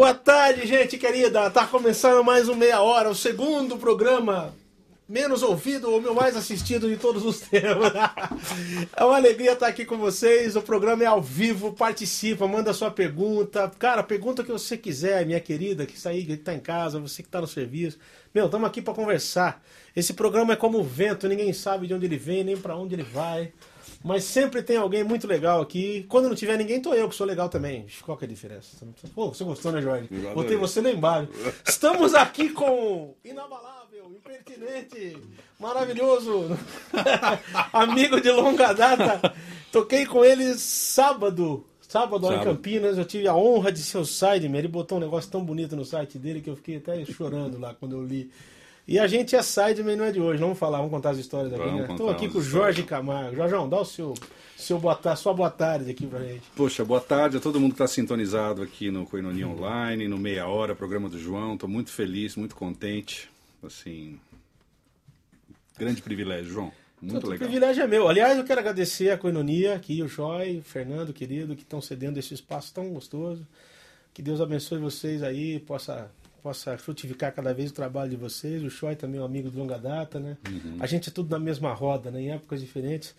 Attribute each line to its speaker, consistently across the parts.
Speaker 1: Boa tarde, gente querida. Tá começando mais um Meia Hora, o segundo programa menos ouvido ou meu mais assistido de todos os tempos. é uma alegria estar aqui com vocês. O programa é ao vivo, participa, manda sua pergunta. Cara, pergunta o que você quiser, minha querida, que está aí, que está em casa, você que está no serviço. Meu, estamos aqui para conversar. Esse programa é como o vento, ninguém sabe de onde ele vem, nem para onde ele vai. Mas sempre tem alguém muito legal aqui. Quando não tiver ninguém, tô eu, que sou legal também. Qual que é a diferença? Pô, você gostou, né, Jorge? Botei você lá embaixo. Estamos aqui com Inabalável, Impertinente, maravilhoso, amigo de longa data. Toquei com ele sábado. Sábado, lá em Campinas, eu tive a honra de ser o sideman. Ele botou um negócio tão bonito no site dele que eu fiquei até chorando lá quando eu li. E a gente é sideman, não é de hoje. Vamos falar, vamos contar as histórias aqui, né? Estou aqui com o Jorge Camargo. Jorjão, dá o seu, seu boa tarde, sua boa tarde aqui pra gente.
Speaker 2: Poxa, boa tarde a todo mundo que está sintonizado aqui no Coinonia Online, no Meia Hora, programa do João. Estou muito feliz, muito contente. Assim, grande privilégio, João. Muito legal.
Speaker 1: O privilégio é meu. Aliás, eu quero agradecer a Coinonia aqui, o Joy, o Fernando, querido, que estão cedendo esse espaço tão gostoso. Que Deus abençoe vocês aí, possa possa frutificar cada vez o trabalho de vocês. O Choi também é um amigo de longa data, né? Uhum. A gente é tudo na mesma roda, né? Em épocas diferentes.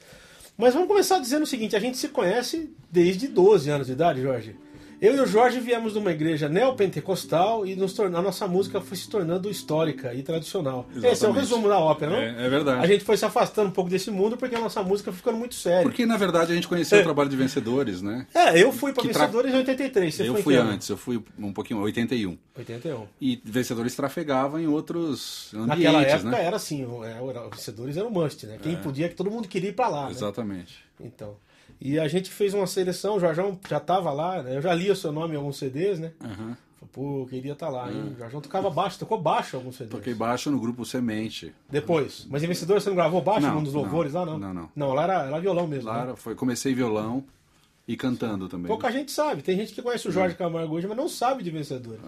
Speaker 1: Mas vamos começar dizendo o seguinte: a gente se conhece desde 12 anos de idade, Jorge. Eu e o Jorge viemos de uma igreja neopentecostal e nos a nossa música foi se tornando histórica e tradicional. Exatamente. Esse é o resumo da ópera, não?
Speaker 2: É, é, verdade.
Speaker 1: A gente foi se afastando um pouco desse mundo porque a nossa música ficando muito séria.
Speaker 2: Porque, na verdade, a gente conheceu é. o trabalho de vencedores, né?
Speaker 1: É, eu fui para Vencedores tra... em 83. Você
Speaker 2: eu fui antes, eu fui um pouquinho, 81.
Speaker 1: 81.
Speaker 2: E Vencedores trafegavam em outros ambientes,
Speaker 1: Naquela época
Speaker 2: né?
Speaker 1: era assim, é, Vencedores era o must, né? Quem é. podia, que todo mundo queria ir para lá.
Speaker 2: Né? Exatamente.
Speaker 1: Né? Então... E a gente fez uma seleção, o Jorjão já estava lá, né? Eu já li o seu nome em alguns CDs, né? Uhum. Pô, queria estar tá lá, hein? O Jorjão tocava baixo, tocou baixo alguns CDs.
Speaker 2: Toquei baixo no grupo Semente.
Speaker 1: Depois. Mas em Vencedor você não gravou baixo não, num dos louvores
Speaker 2: não,
Speaker 1: lá, não?
Speaker 2: Não, não.
Speaker 1: Não, lá era, era violão mesmo.
Speaker 2: Lá
Speaker 1: né?
Speaker 2: foi, comecei violão. E cantando também.
Speaker 1: Pouca gente sabe. Tem gente que conhece o Jorge Camargo hoje, mas não sabe de Vencedores.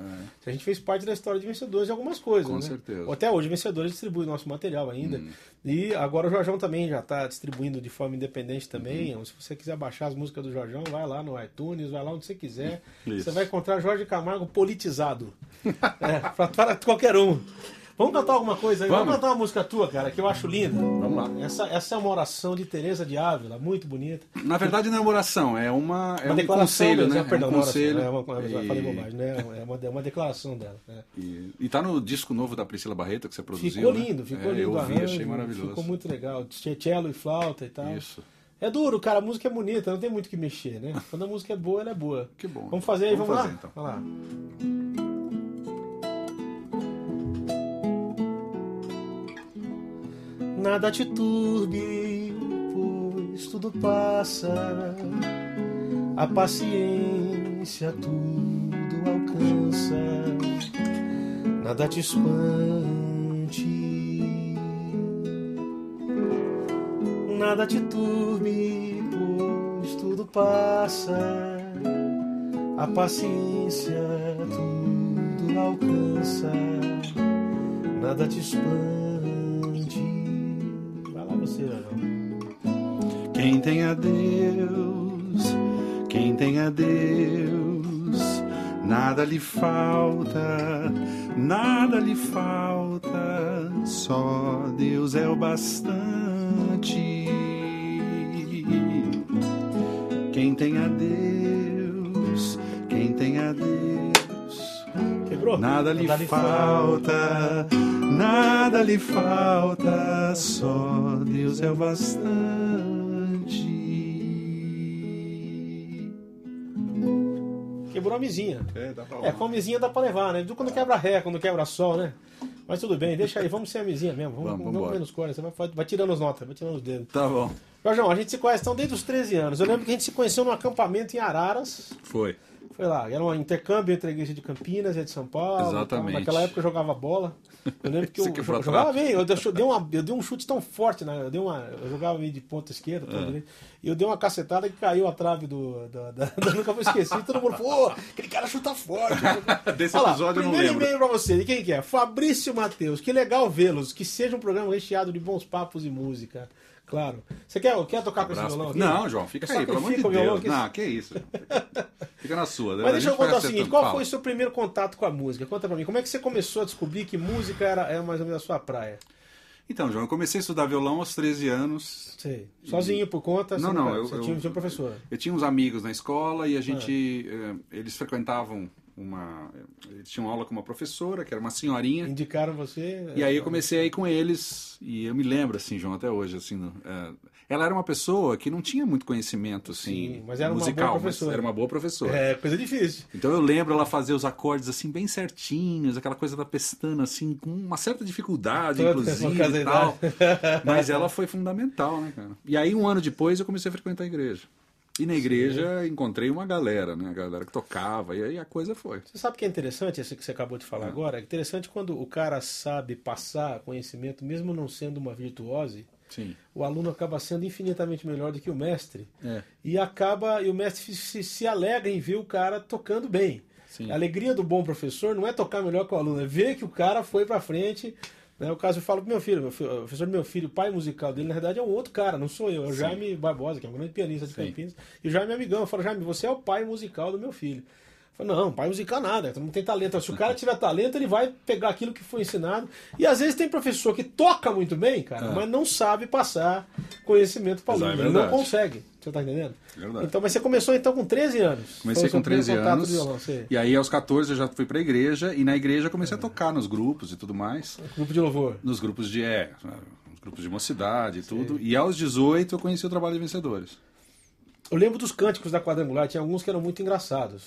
Speaker 1: É. A gente fez parte da história de Vencedores de algumas coisas.
Speaker 2: Com
Speaker 1: né?
Speaker 2: certeza.
Speaker 1: Até hoje, Vencedores distribui nosso material ainda. Hum. E agora o Jorjão também já está distribuindo de forma independente também. Uhum. Se você quiser baixar as músicas do Jorjão, vai lá no iTunes, vai lá onde você quiser. Isso. Você vai encontrar Jorge Camargo politizado. é, para qualquer um. Vamos cantar alguma coisa aí? Vamos. Vamos. cantar uma música tua, cara, que eu acho linda.
Speaker 2: Vamos lá.
Speaker 1: Essa, essa é uma oração de Teresa de Ávila, muito bonita.
Speaker 2: Na verdade não é uma oração, é uma é uma um conselho, né?
Speaker 1: Perdão,
Speaker 2: é um conselho.
Speaker 1: É uma, e... falei bobagem, né? É uma, é uma declaração dela. Né?
Speaker 2: E, e tá no disco novo da Priscila Barreto que você produziu.
Speaker 1: Ficou lindo,
Speaker 2: né?
Speaker 1: ficou
Speaker 2: é,
Speaker 1: lindo.
Speaker 2: Eu
Speaker 1: ouvi,
Speaker 2: achei maravilhoso.
Speaker 1: Ficou muito legal. Cello e flauta e tal.
Speaker 2: Isso.
Speaker 1: É duro, cara, a música é bonita, não tem muito que mexer, né? Quando a música é boa, ela é boa.
Speaker 2: Que bom.
Speaker 1: Vamos fazer aí,
Speaker 2: vamos,
Speaker 1: vamos
Speaker 2: fazer,
Speaker 1: lá? Então. Vamos lá. Nada te turbe, pois tudo passa. A paciência tudo alcança. Nada te espante. Nada te turbe, pois tudo passa. A paciência tudo alcança. Nada te espante você,
Speaker 2: Quem tem a Deus, quem tem a Deus, nada lhe falta, nada lhe falta, só Deus é o bastante. Quem tem a Deus, quem tem a Deus,
Speaker 1: Quebrou?
Speaker 2: nada lhe nada falta. falta nada lhe falta, só Deus é o bastante.
Speaker 1: Quebrou a mesinha.
Speaker 2: É, dá pra
Speaker 1: É, com a mesinha dá pra levar, né? Quando quebra ré, quando quebra sol, né? Mas tudo bem, deixa aí, vamos ser a mesinha mesmo. Vamos, vamos, vamos menos cores, você vai, vai tirando as notas, vai tirando os dedos.
Speaker 2: Tá bom.
Speaker 1: Jorjão, a gente se conhece então desde os 13 anos. Eu lembro que a gente se conheceu num acampamento em Araras.
Speaker 2: Foi.
Speaker 1: Foi lá, era um intercâmbio entre a igreja de Campinas e a de São Paulo.
Speaker 2: Exatamente.
Speaker 1: Naquela época eu jogava bola. Eu lembro que eu, eu jogava bem, eu, dei uma, eu dei um chute tão forte, né? eu, dei uma, eu jogava meio de ponta esquerda, é. e eu dei uma cacetada que caiu a trave do. do, da, da, nunca vou esquecer. Todo mundo falou, aquele cara chuta forte.
Speaker 2: Desse Olha episódio lá, eu não lembro.
Speaker 1: E-mail pra você, de quem que é? Fabrício Matheus, que legal vê-los, que seja um programa recheado de bons papos e música. Claro. Você quer, quer tocar com esse violão aqui?
Speaker 2: Não, João, fica aí, pelo amor de Deus. Não, que isso. Fica na sua. né?
Speaker 1: Mas deixa eu contar o seguinte, qual
Speaker 2: Fala.
Speaker 1: foi o seu primeiro contato com a música? Conta pra mim, como é que você começou a descobrir que música era, era mais ou menos a sua praia?
Speaker 2: Então, João, eu comecei a estudar violão aos 13 anos.
Speaker 1: Sei. Sozinho, por conta?
Speaker 2: Não, não, eu-
Speaker 1: Você
Speaker 2: eu-
Speaker 1: tinha, tinha um professor.
Speaker 2: Eu tinha uns amigos na escola
Speaker 1: Ah.
Speaker 2: e a gente. eh, eles frequentavam uma. Eles tinham aula com uma professora, que era uma senhorinha.
Speaker 1: Indicaram você?
Speaker 2: E aí eu comecei a ir com eles, e eu me lembro, assim, João, até hoje, assim, é, ela era uma pessoa que não tinha muito conhecimento, assim,
Speaker 1: Sim, mas era uma
Speaker 2: musical,
Speaker 1: boa
Speaker 2: mas
Speaker 1: professora.
Speaker 2: era uma boa professora.
Speaker 1: É, coisa difícil.
Speaker 2: Então eu lembro ela fazer os acordes, assim, bem certinhos, aquela coisa da pestana, assim, com uma certa dificuldade,
Speaker 1: Toda
Speaker 2: inclusive, e tal. Mas ela foi fundamental, né, cara? E aí, um ano depois, eu comecei a frequentar a igreja. E na igreja encontrei uma galera, né? A galera que tocava, e aí a coisa foi.
Speaker 1: Você sabe que é interessante, esse que você acabou de falar agora? É interessante quando o cara sabe passar conhecimento, mesmo não sendo uma virtuose,
Speaker 2: Sim.
Speaker 1: o aluno acaba sendo infinitamente melhor do que o mestre.
Speaker 2: É.
Speaker 1: E acaba, e o mestre se, se alegra em ver o cara tocando bem.
Speaker 2: Sim.
Speaker 1: A alegria do bom professor não é tocar melhor que o aluno, é ver que o cara foi pra frente. Né? O caso eu falo pro meu filho, meu filho, o professor do meu filho, o pai musical dele, na verdade, é um outro cara, não sou eu, é o Jaime Barbosa, que é um grande pianista de
Speaker 2: Sim.
Speaker 1: Campinas. E o Jaime é amigão. Eu falo, Jaime, você é o pai musical do meu filho. Falo, não, pai musical nada, todo mundo tem talento. Se o cara tiver talento, ele vai pegar aquilo que foi ensinado. E às vezes tem professor que toca muito bem, cara,
Speaker 2: É.
Speaker 1: mas não sabe passar conhecimento para o
Speaker 2: é
Speaker 1: aluno. Ele não consegue. Você tá entendendo?
Speaker 2: Verdade.
Speaker 1: Então, mas você começou então com 13 anos.
Speaker 2: Comecei com 13
Speaker 1: primeiro contato
Speaker 2: anos.
Speaker 1: violão, você-
Speaker 2: E aí, aos 14, eu já fui pra igreja. E na igreja eu comecei a tocar nos grupos e tudo mais.
Speaker 1: Grupo de louvor.
Speaker 2: Nos grupos de. É, nos grupos de mocidade e tudo. E aos 18 eu conheci o trabalho de vencedores.
Speaker 1: Eu lembro dos cânticos da quadrangular, tinha alguns que eram muito engraçados.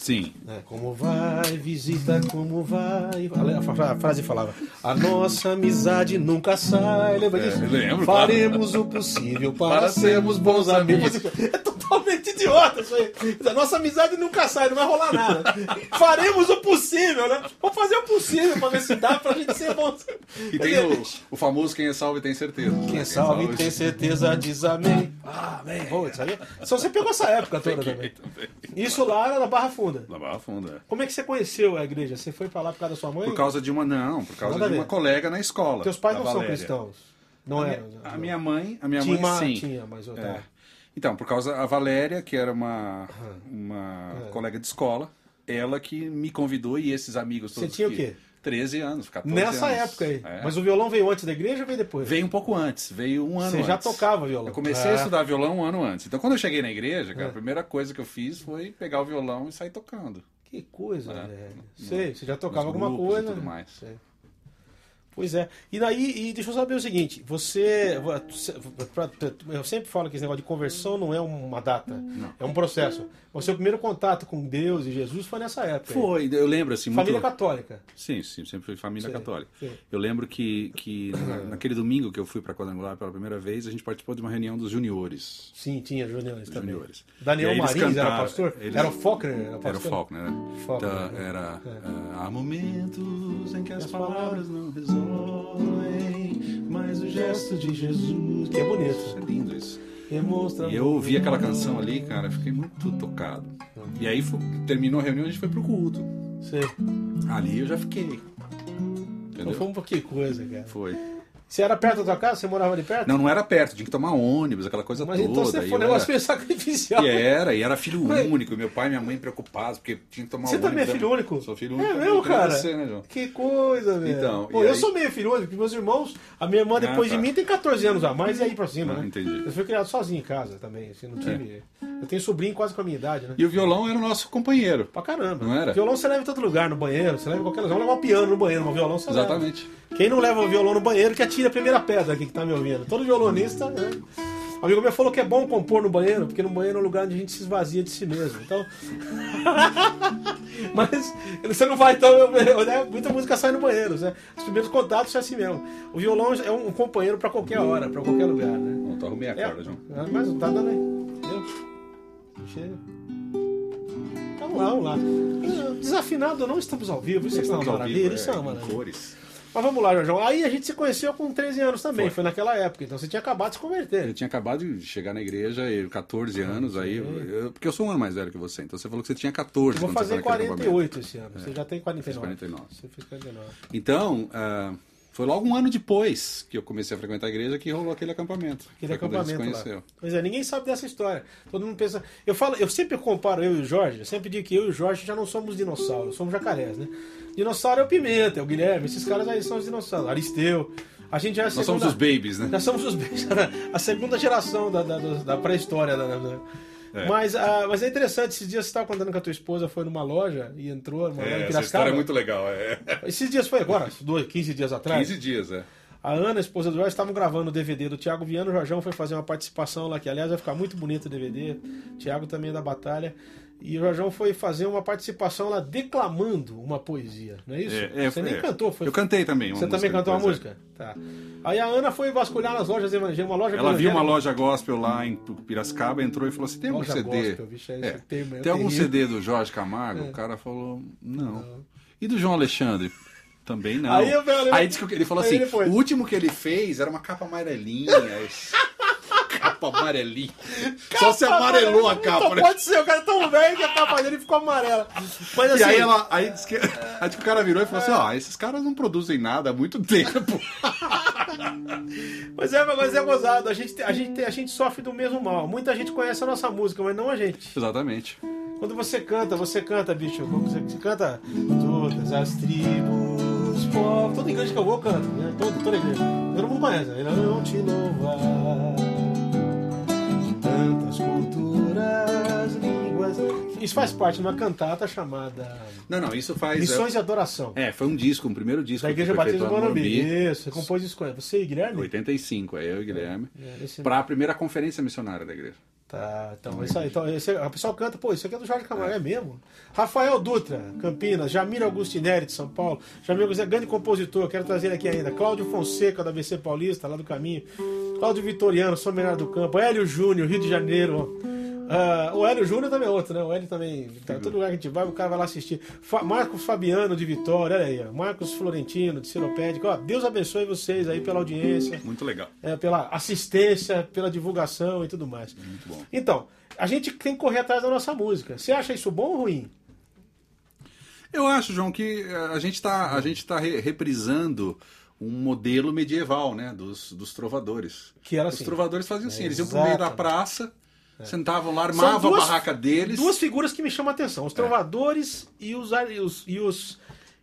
Speaker 2: Sim.
Speaker 1: né? Como vai, visita, como vai. A fra- a frase falava: A nossa amizade nunca sai. Lembra
Speaker 2: É,
Speaker 1: disso?
Speaker 2: lembro,
Speaker 1: Faremos o possível para,
Speaker 2: Para
Speaker 1: sermos bons amigos. É totalmente idiota isso aí. A nossa amizade nunca sai, não vai rolar nada. Faremos o possível, né? Vamos fazer o possível para ver se dá pra gente ser bons.
Speaker 2: E tem o, o famoso Quem é salvo e tem certeza.
Speaker 1: Quem salve e tem certeza diz amém. Ah, amém. Pô, isso aí. Só você pegou essa época toda também. Isso lá era na Barra Funda.
Speaker 2: Na Barra Funda. é.
Speaker 1: Como é que você conheceu a igreja? Você foi pra lá por causa da sua mãe?
Speaker 2: Por causa de uma. Não, por causa
Speaker 1: Nada
Speaker 2: de uma colega na escola.
Speaker 1: Teus pais não são
Speaker 2: Valéria.
Speaker 1: cristãos. Não
Speaker 2: A
Speaker 1: eram.
Speaker 2: minha, a minha mãe, a minha
Speaker 1: tinha,
Speaker 2: mãe
Speaker 1: uma,
Speaker 2: sim.
Speaker 1: tinha, mas outra.
Speaker 2: É. Então, por causa a Valéria, que era uma, uma
Speaker 1: É.
Speaker 2: colega de escola, ela que me convidou e esses amigos
Speaker 1: Você
Speaker 2: todos.
Speaker 1: tinha o
Speaker 2: que-
Speaker 1: quê?
Speaker 2: 13 anos, 14
Speaker 1: Nessa
Speaker 2: anos.
Speaker 1: época aí.
Speaker 2: É.
Speaker 1: Mas o violão veio antes da igreja ou veio depois?
Speaker 2: Veio um pouco antes, veio um ano
Speaker 1: Você
Speaker 2: antes.
Speaker 1: já tocava violão?
Speaker 2: Eu comecei
Speaker 1: Ah.
Speaker 2: a estudar violão um ano antes. Então, quando eu cheguei na igreja, cara,
Speaker 1: É.
Speaker 2: a primeira coisa que eu fiz foi pegar o violão e sair tocando.
Speaker 1: Que coisa,
Speaker 2: É.
Speaker 1: velho. Sei, você já tocava alguma
Speaker 2: grupos e
Speaker 1: coisa.
Speaker 2: tudo mais.
Speaker 1: Sei. Pois é. E daí, e deixa eu saber o seguinte, você. Eu sempre falo que esse negócio de conversão não é uma data, é um processo. O seu primeiro contato com Deus e Jesus foi nessa época. aí.
Speaker 2: Foi, eu lembro assim, muito...
Speaker 1: Família católica.
Speaker 2: Sim, sim, sempre fui família
Speaker 1: Sim,
Speaker 2: católica.
Speaker 1: sim.
Speaker 2: Eu lembro que, que na- naquele domingo que eu fui para Quadrangular pela primeira vez, a gente participou de uma reunião dos juniores.
Speaker 1: Sim, tinha juniores também.
Speaker 2: Juniores.
Speaker 1: Daniel
Speaker 2: aí
Speaker 1: Marins era
Speaker 2: cantaram,
Speaker 1: pastor?
Speaker 2: eles-
Speaker 1: Era o Faulkner? Era,
Speaker 2: Era o
Speaker 1: pastor?
Speaker 2: Faulkner, né?
Speaker 1: Faulkner,
Speaker 2: Então,
Speaker 1: né?
Speaker 2: era.
Speaker 1: É.
Speaker 2: ah, há momentos em que as
Speaker 1: As
Speaker 2: palavras não resolvem, gesto de Jesus.
Speaker 1: Que é bonito.
Speaker 2: É lindo isso. E eu ouvi aquela canção ali, cara, fiquei muito tocado. E aí fu- terminou a reunião, a gente foi pro culto.
Speaker 1: Sei.
Speaker 2: Ali eu já fiquei.
Speaker 1: Então
Speaker 2: Entendeu?
Speaker 1: foi um pouquinho coisa, cara.
Speaker 2: Foi.
Speaker 1: Você era perto da tua casa? Você morava ali perto?
Speaker 2: Não, não era perto, tinha que tomar ônibus, aquela coisa
Speaker 1: Mas
Speaker 2: toda.
Speaker 1: então você foi um negócio meio sacrificial.
Speaker 2: E era, e era filho
Speaker 1: Mas-
Speaker 2: único, meu pai e minha mãe preocupados, porque tinha que tomar
Speaker 1: Você
Speaker 2: ônibus.
Speaker 1: também é
Speaker 2: né?
Speaker 1: filho único?
Speaker 2: Sou filho único.
Speaker 1: É mesmo, cara?
Speaker 2: Você, né, João?
Speaker 1: Que coisa, velho.
Speaker 2: Então,
Speaker 1: Pô, eu
Speaker 2: aí-
Speaker 1: sou meio filho único, porque meus irmãos, a minha irmã depois
Speaker 2: Ah, tá.
Speaker 1: de mim tem 14 anos a mais e aí pra cima,
Speaker 2: Ah,
Speaker 1: né?
Speaker 2: entendi.
Speaker 1: Eu fui criado sozinho em casa também, assim, não tive... Eu tenho sobrinho quase com a minha idade, né?
Speaker 2: E o violão era o nosso companheiro.
Speaker 1: Pra caramba.
Speaker 2: Não era?
Speaker 1: Violão você leva em todo lugar, no banheiro, você leva em qualquer lugar. Vamos levar um piano no banheiro, mas violão você leva.
Speaker 2: Exatamente.
Speaker 1: Quem não leva o violão no banheiro, que atira a primeira pedra aqui que tá me ouvindo. Todo violonista, né? Um amigo meu falou que é bom compor no banheiro, porque no banheiro é um lugar onde a gente se esvazia de si mesmo. Então. Mas você não vai então. eu- né? Muita música sai no banheiro. Né? Os primeiros contatos é assim mesmo. O violão é um companheiro pra qualquer hora, pra qualquer lugar, né?
Speaker 2: Não, tu arrumei a
Speaker 1: É,
Speaker 2: corda, João.
Speaker 1: mas não tá dando aí. Entendeu? Chega. Vamos lá, vamos lá. Desafinado não, estamos ao vivo. Isso é uma maravilha.
Speaker 2: vivo,
Speaker 1: Isso é uma maravilha.
Speaker 2: cores.
Speaker 1: Mas vamos lá, Jorjão. Aí a gente se conheceu com 13 anos também, foi,
Speaker 2: Foi.
Speaker 1: naquela época. Então você tinha acabado de se converter.
Speaker 2: Eu tinha acabado de chegar na igreja, eu, 14 anos, aí. eu- porque eu sou um ano mais velho que você, então você falou que você tinha 14.
Speaker 1: Eu vou fazer
Speaker 2: foi naquele
Speaker 1: 48 esse ano. Você já tem 49.
Speaker 2: Fiz 49.
Speaker 1: Você fez 49.
Speaker 2: Então, ah, Foi logo um ano depois que eu comecei a frequentar a igreja que rolou aquele acampamento.
Speaker 1: Aquele
Speaker 2: Foi
Speaker 1: acampamento lá. Pois é, ninguém sabe dessa história. Todo mundo pensa. Eu falo, eu sempre comparo eu e o Jorge, eu sempre digo que eu e o Jorge já não somos dinossauros, somos jacarés, né? Dinossauro é o Pimenta, é o Guilherme, esses caras aí são os dinossauros. Aristeu. A gente já é a
Speaker 2: Nós somos
Speaker 1: segunda-
Speaker 2: os babies, né?
Speaker 1: Já somos os bichos, a segunda geração da, da, da pré-história. Da, da- da-
Speaker 2: É.
Speaker 1: Mas, ah, mas é interessante, esses dias você estava contando que a tua esposa foi numa loja e entrou numa loja em
Speaker 2: É, essa
Speaker 1: Piracicaba.
Speaker 2: história é muito legal. É.
Speaker 1: Esses dias foi agora, dois, 15 dias atrás.
Speaker 2: 15 dias, é.
Speaker 1: A Ana, a esposa do Jorge, estavam gravando o DVD do Thiago Viana. O Jorjão foi fazer uma participação lá, que aliás vai ficar muito bonito o DVD. Thiago também é da Batalha. E o Jorjão foi fazer uma participação lá declamando uma poesia, não é isso?
Speaker 2: É, é,
Speaker 1: Você nem
Speaker 2: é.
Speaker 1: cantou, foi?
Speaker 2: Eu cantei também.
Speaker 1: Você também
Speaker 2: música
Speaker 1: cantou uma música? Tá. Aí a Ana foi vasculhar nas lojas evangélicas, uma loja
Speaker 2: Ela viu uma loja gospel lá em Piracicaba, entrou e falou assim: tem algum
Speaker 1: Loja
Speaker 2: CD?
Speaker 1: gospel, bicho,
Speaker 2: É.
Speaker 1: termo é
Speaker 2: tem algum
Speaker 1: terrível.
Speaker 2: CD do Jorge Camargo? O cara falou: não. E do João Alexandre? Também não.
Speaker 1: Aí eu falei-
Speaker 2: Aí disse que ele falou assim: o último que ele fez era uma capa amarelinha. capa amarelinha. Só se amarelou a capa,
Speaker 1: Então
Speaker 2: né?
Speaker 1: pode ser, o cara é tão velho que a capa dele ficou amarela. Mas assim,
Speaker 2: E aí ela. Aí que, aí que o cara virou e falou assim: ó, esses caras não produzem nada há muito tempo.
Speaker 1: Mas é, mas é gozado. A gente, a, gente, a gente sofre do mesmo mal. Muita gente conhece a nossa música, mas não a gente.
Speaker 2: Exatamente.
Speaker 1: Quando você canta, você canta, bicho. Quando Você, você canta todas as tribos, povos. Toda igreja que eu vou, eu canto. Né? Toda, toda igreja. Todo mundo conhece. Te louvar. Línguas. Isso faz parte de uma cantata chamada
Speaker 2: Não, não, isso faz.
Speaker 1: Missões de Adoração.
Speaker 2: É, foi um disco, um primeiro disco.
Speaker 1: Da Igreja Batista do Morumbi. Isso, você compôs isso com. Você e Guilherme?
Speaker 2: 85, é eu e Guilherme.
Speaker 1: É, esse-
Speaker 2: Para a primeira conferência missionária da igreja.
Speaker 1: Tá, então, isso aí. Então, esse, a pessoa canta, pô, isso aqui é do Jorge Camargo, é, mesmo? Rafael Dutra, Campinas, Jamir Augustinelli, de São Paulo, Jamir Augustinelli, grande compositor, quero trazer ele aqui ainda, Cláudio Fonseca, da BC Paulista, lá do caminho, Cláudio Vitoriano, São Bernardo do Campo, Hélio Júnior, Rio de Janeiro, Ah, o Hélio Júnior também é outro, né? O Hélio também, tá, todo lugar que a gente vai, o cara vai lá assistir. Fa- Marcos Fabiano, de Vitória, olha aí, ó. Marcos Florentino, de Seropédica, ó, Deus abençoe vocês aí pela audiência
Speaker 2: Muito legal.
Speaker 1: é, pela assistência, pela divulgação e tudo mais.
Speaker 2: Muito bom.
Speaker 1: Então, a gente tem que correr atrás da nossa música. Você acha isso bom ou ruim?
Speaker 2: Eu acho, João, que eh, a gente está a gente tá re- reprisando um modelo medieval, né, dos, dos trovadores.
Speaker 1: Que era
Speaker 2: Os
Speaker 1: assim.
Speaker 2: trovadores faziam assim, eles iam pro meio da
Speaker 1: Exatamente.
Speaker 2: Praça, sentavam lá, armavam
Speaker 1: duas-
Speaker 2: a barraca deles.
Speaker 1: Duas figuras que me chamam a atenção: os trovadores e os. E os, e os,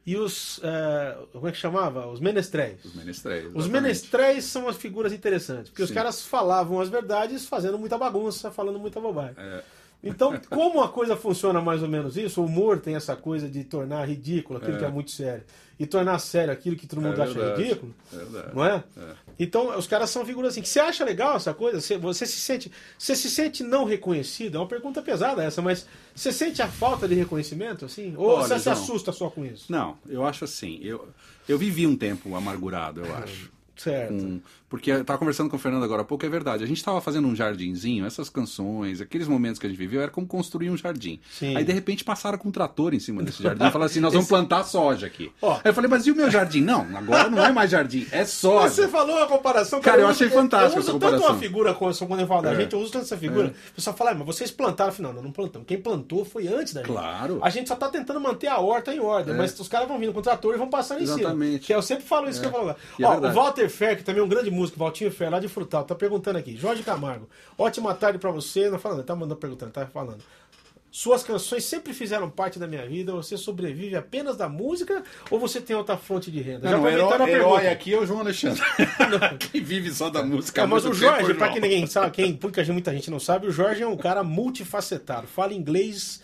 Speaker 1: e os eh, como é que chamava? Os menestréis.
Speaker 2: Os menestréis.
Speaker 1: Os
Speaker 2: exatamente.
Speaker 1: menestréis são as figuras interessantes, porque os
Speaker 2: Sim.
Speaker 1: caras falavam as verdades fazendo muita bagunça, falando muita bobagem.
Speaker 2: É,
Speaker 1: Então, como a coisa funciona mais ou menos isso, o humor tem essa coisa de tornar ridículo aquilo
Speaker 2: É.
Speaker 1: que é muito sério e tornar sério aquilo que todo mundo
Speaker 2: É
Speaker 1: acha ridículo,
Speaker 2: É
Speaker 1: não é?
Speaker 2: É.
Speaker 1: Então, os caras são figuras assim. Que você acha legal essa coisa? Você, você se sente, você se sente não reconhecido? É uma pergunta pesada essa, mas você sente a falta de reconhecimento assim? Ou
Speaker 2: Olha,
Speaker 1: você se assusta só com isso?
Speaker 2: Não, eu acho assim, eu, eu vivi um tempo amargurado, eu acho.
Speaker 1: Certo.
Speaker 2: Com- porque eu tava conversando com o Fernando agora há pouco, é verdade. A gente tava fazendo um jardinzinho, essas canções, aqueles momentos que a gente viveu, era como construir um jardim.
Speaker 1: Sim.
Speaker 2: Aí de repente passaram com um trator em cima desse jardim e falaram assim: nós vamos plantar soja aqui.
Speaker 1: Ó.
Speaker 2: Aí eu falei, mas e o meu jardim? Não, agora não é mais jardim, é soja.
Speaker 1: Você falou a comparação.
Speaker 2: Cara, eu
Speaker 1: uso-
Speaker 2: achei fantástica
Speaker 1: eu uso
Speaker 2: essa
Speaker 1: tanto uma
Speaker 2: comparação.
Speaker 1: figura quando eu falo da
Speaker 2: É.
Speaker 1: gente, eu uso tanto essa figura. O pessoal fala, ah, mas vocês plantaram. Eu falei, não, nós não plantamos. Quem plantou foi antes da gente.
Speaker 2: Claro.
Speaker 1: A gente só tá tentando manter a horta em ordem,
Speaker 2: É.
Speaker 1: mas os caras vão vindo com o trator e vão passando em cima.
Speaker 2: Exatamente.
Speaker 1: Que eu sempre falo isso que eu falo agora.
Speaker 2: É
Speaker 1: Ó, o. Walter Fer, que também é um grande músico, Valtinho Fer, lá de Frutal, tá perguntando aqui. Jorge Camargo, ótima tarde pra você. Não falando, tá mandando perguntando, tá falando. Suas canções sempre fizeram parte da minha vida. Você sobrevive apenas da música ou você tem outra fonte de renda?
Speaker 2: Não, não, herói,
Speaker 1: aproveitando a
Speaker 2: herói
Speaker 1: pergunta.
Speaker 2: aqui é o João Alexandre. Quem vive só da música.
Speaker 1: É,
Speaker 2: há
Speaker 1: mas o
Speaker 2: é
Speaker 1: Jorge, pra
Speaker 2: João.
Speaker 1: quem ninguém sabe, quem, porque muita gente não sabe, o Jorge é um cara multifacetado. Fala inglês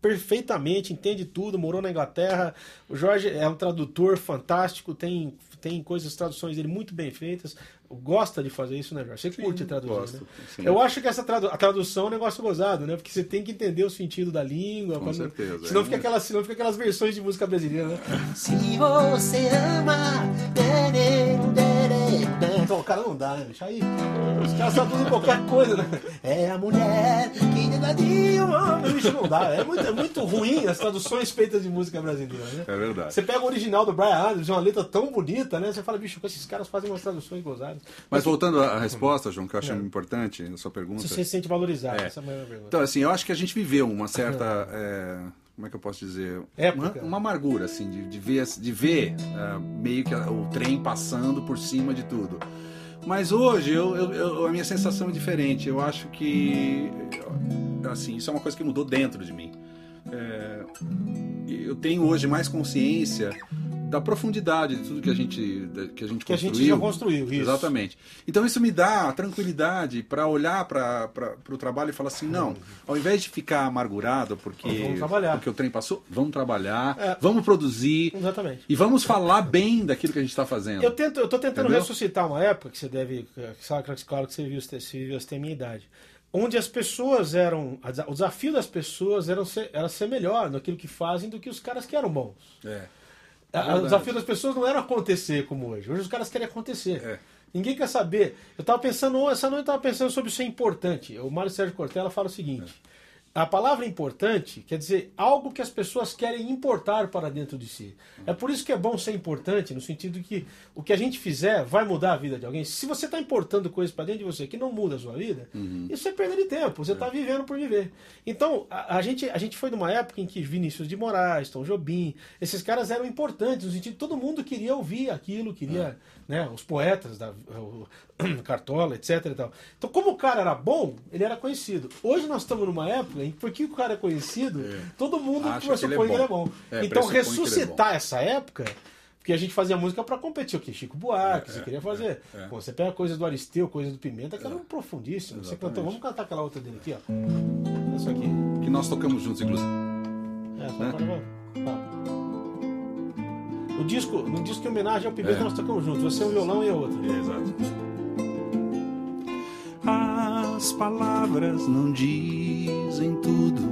Speaker 1: perfeitamente, entende tudo, morou na Inglaterra. O Jorge é um tradutor fantástico, tem, tem coisas, traduções dele muito bem feitas. Gosta de fazer isso, né, Jorge? Você curte traduzir,
Speaker 2: gosto,
Speaker 1: né?
Speaker 2: sim.
Speaker 1: Eu acho que essa tradu a tradução é um negócio gozado, né? Porque você tem que entender o sentido da língua.
Speaker 2: Com
Speaker 1: pra não-
Speaker 2: certeza,
Speaker 1: Senão,
Speaker 2: é.
Speaker 1: fica aquelas, senão fica aquelas versões de música brasileira, né?
Speaker 3: Se você ama,
Speaker 1: Então, cara, não dá, né, bicho? Aí, os caras traduzem qualquer coisa, né?
Speaker 3: é a mulher que invadiu o homem.
Speaker 1: Bicho, não dá. É muito, é muito ruim as traduções feitas de música brasileira, né?
Speaker 2: É verdade.
Speaker 1: Você pega o original do Brian Adams, uma letra tão bonita, né? Você fala, bicho, esses caras fazem umas traduções gozadas.
Speaker 2: Mas voltando à resposta, João, que eu acho importante, a sua pergunta.
Speaker 1: Se você se sente valorizado,
Speaker 2: É.
Speaker 1: essa é a maior pergunta.
Speaker 2: Então, assim, eu acho que a gente viveu uma certa. é, como é que eu posso dizer? Uma, uma amargura, assim, de, de ver, de ver ah, meio que o trem passando por cima de tudo. Mas hoje eu, eu- eu- a minha sensação é diferente. Eu acho que assim isso é uma coisa que mudou dentro de mim. É, eu tenho hoje mais consciência da profundidade de tudo que a gente que a gente
Speaker 1: Que a gente
Speaker 2: construiu.
Speaker 1: já construiu, isso.
Speaker 2: Exatamente. Então isso me dá a tranquilidade para olhar para o trabalho e falar assim, não, ao invés de ficar amargurado porque porque o trem passou, vamos trabalhar,
Speaker 1: É.
Speaker 2: vamos produzir
Speaker 1: Exatamente.
Speaker 2: e vamos falar bem daquilo que a gente está fazendo.
Speaker 1: Eu, tento, eu tô tentando
Speaker 2: Entendeu?
Speaker 1: ressuscitar uma época que você deve. Claro que você viu, você viu, você tem minha idade. Onde as pessoas eram. O desafio das pessoas era ser, era ser melhor naquilo que fazem do que os caras que eram bons.
Speaker 2: É.
Speaker 1: A-
Speaker 2: verdade.
Speaker 1: o desafio das pessoas não era acontecer como hoje. Hoje os caras querem acontecer.
Speaker 2: É.
Speaker 1: Ninguém quer saber. Eu estava pensando, essa noite eu estava pensando sobre ser importante. O Mário Sérgio Cortella fala o seguinte: a palavra importante quer dizer algo que as pessoas querem importar para dentro de si. É por isso que é bom ser importante, no sentido que o que a gente fizer vai mudar a vida de alguém. Se você está importando coisas para dentro de você que não muda a sua vida, isso é perda de tempo. Você está vivendo por viver. Então, a, a gente, a gente foi numa época em que Vinícius de Moraes, Tom Jobim, esses caras eram importantes, no sentido que todo mundo queria ouvir aquilo, queria, né, os poetas, da, o, Cartola, etc. Então, como o cara era bom, ele era conhecido. Hoje nós estamos numa época em que, porque o cara é conhecido, todo mundo
Speaker 2: Acha que
Speaker 1: pressupõe
Speaker 2: ele é
Speaker 1: que ele é
Speaker 2: bom.
Speaker 1: bom.
Speaker 2: É,
Speaker 1: então,
Speaker 2: pressupõe que ele é
Speaker 1: ressuscitar essa época. Porque a gente fazia música para competir, o que? Chico Buarque, você queria fazer.
Speaker 2: é.
Speaker 1: Pô, você pega coisas do Aristeu, coisas do Pimenta, que eram profundíssimas. Você
Speaker 2: Exatamente.
Speaker 1: cantou, vamos cantar aquela outra dele aqui, ó. Essa aqui.
Speaker 2: Que nós tocamos juntos, inclusive.
Speaker 1: É, só
Speaker 2: Né?
Speaker 1: agora. Tá. No disco, no disco em homenagem ao Pimenta,
Speaker 2: É.
Speaker 1: nós tocamos juntos. Você é um violão e a outra.
Speaker 2: Exato. As palavras não dizem tudo,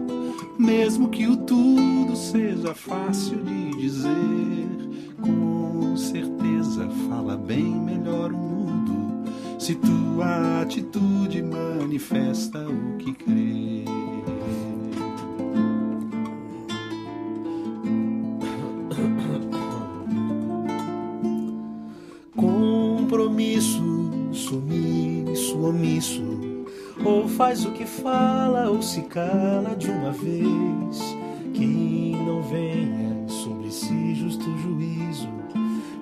Speaker 2: mesmo que o tudo seja fácil de dizer. Com certeza fala bem melhor o mudo, se tua atitude manifesta o que crê.
Speaker 3: Compromisso, sumiço, omisso. Ou faz o que fala, ou se cala de uma vez. Que não venha sobre si justo juízo.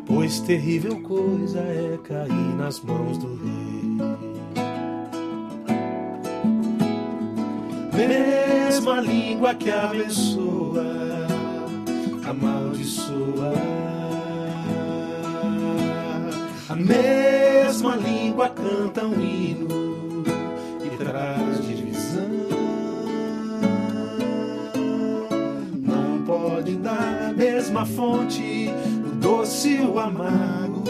Speaker 3: Pois terrível coisa é cair nas mãos do rei. Mesma língua que abençoa, amaldiçoa. A mesma língua canta um hino fonte, o doce e o amargo.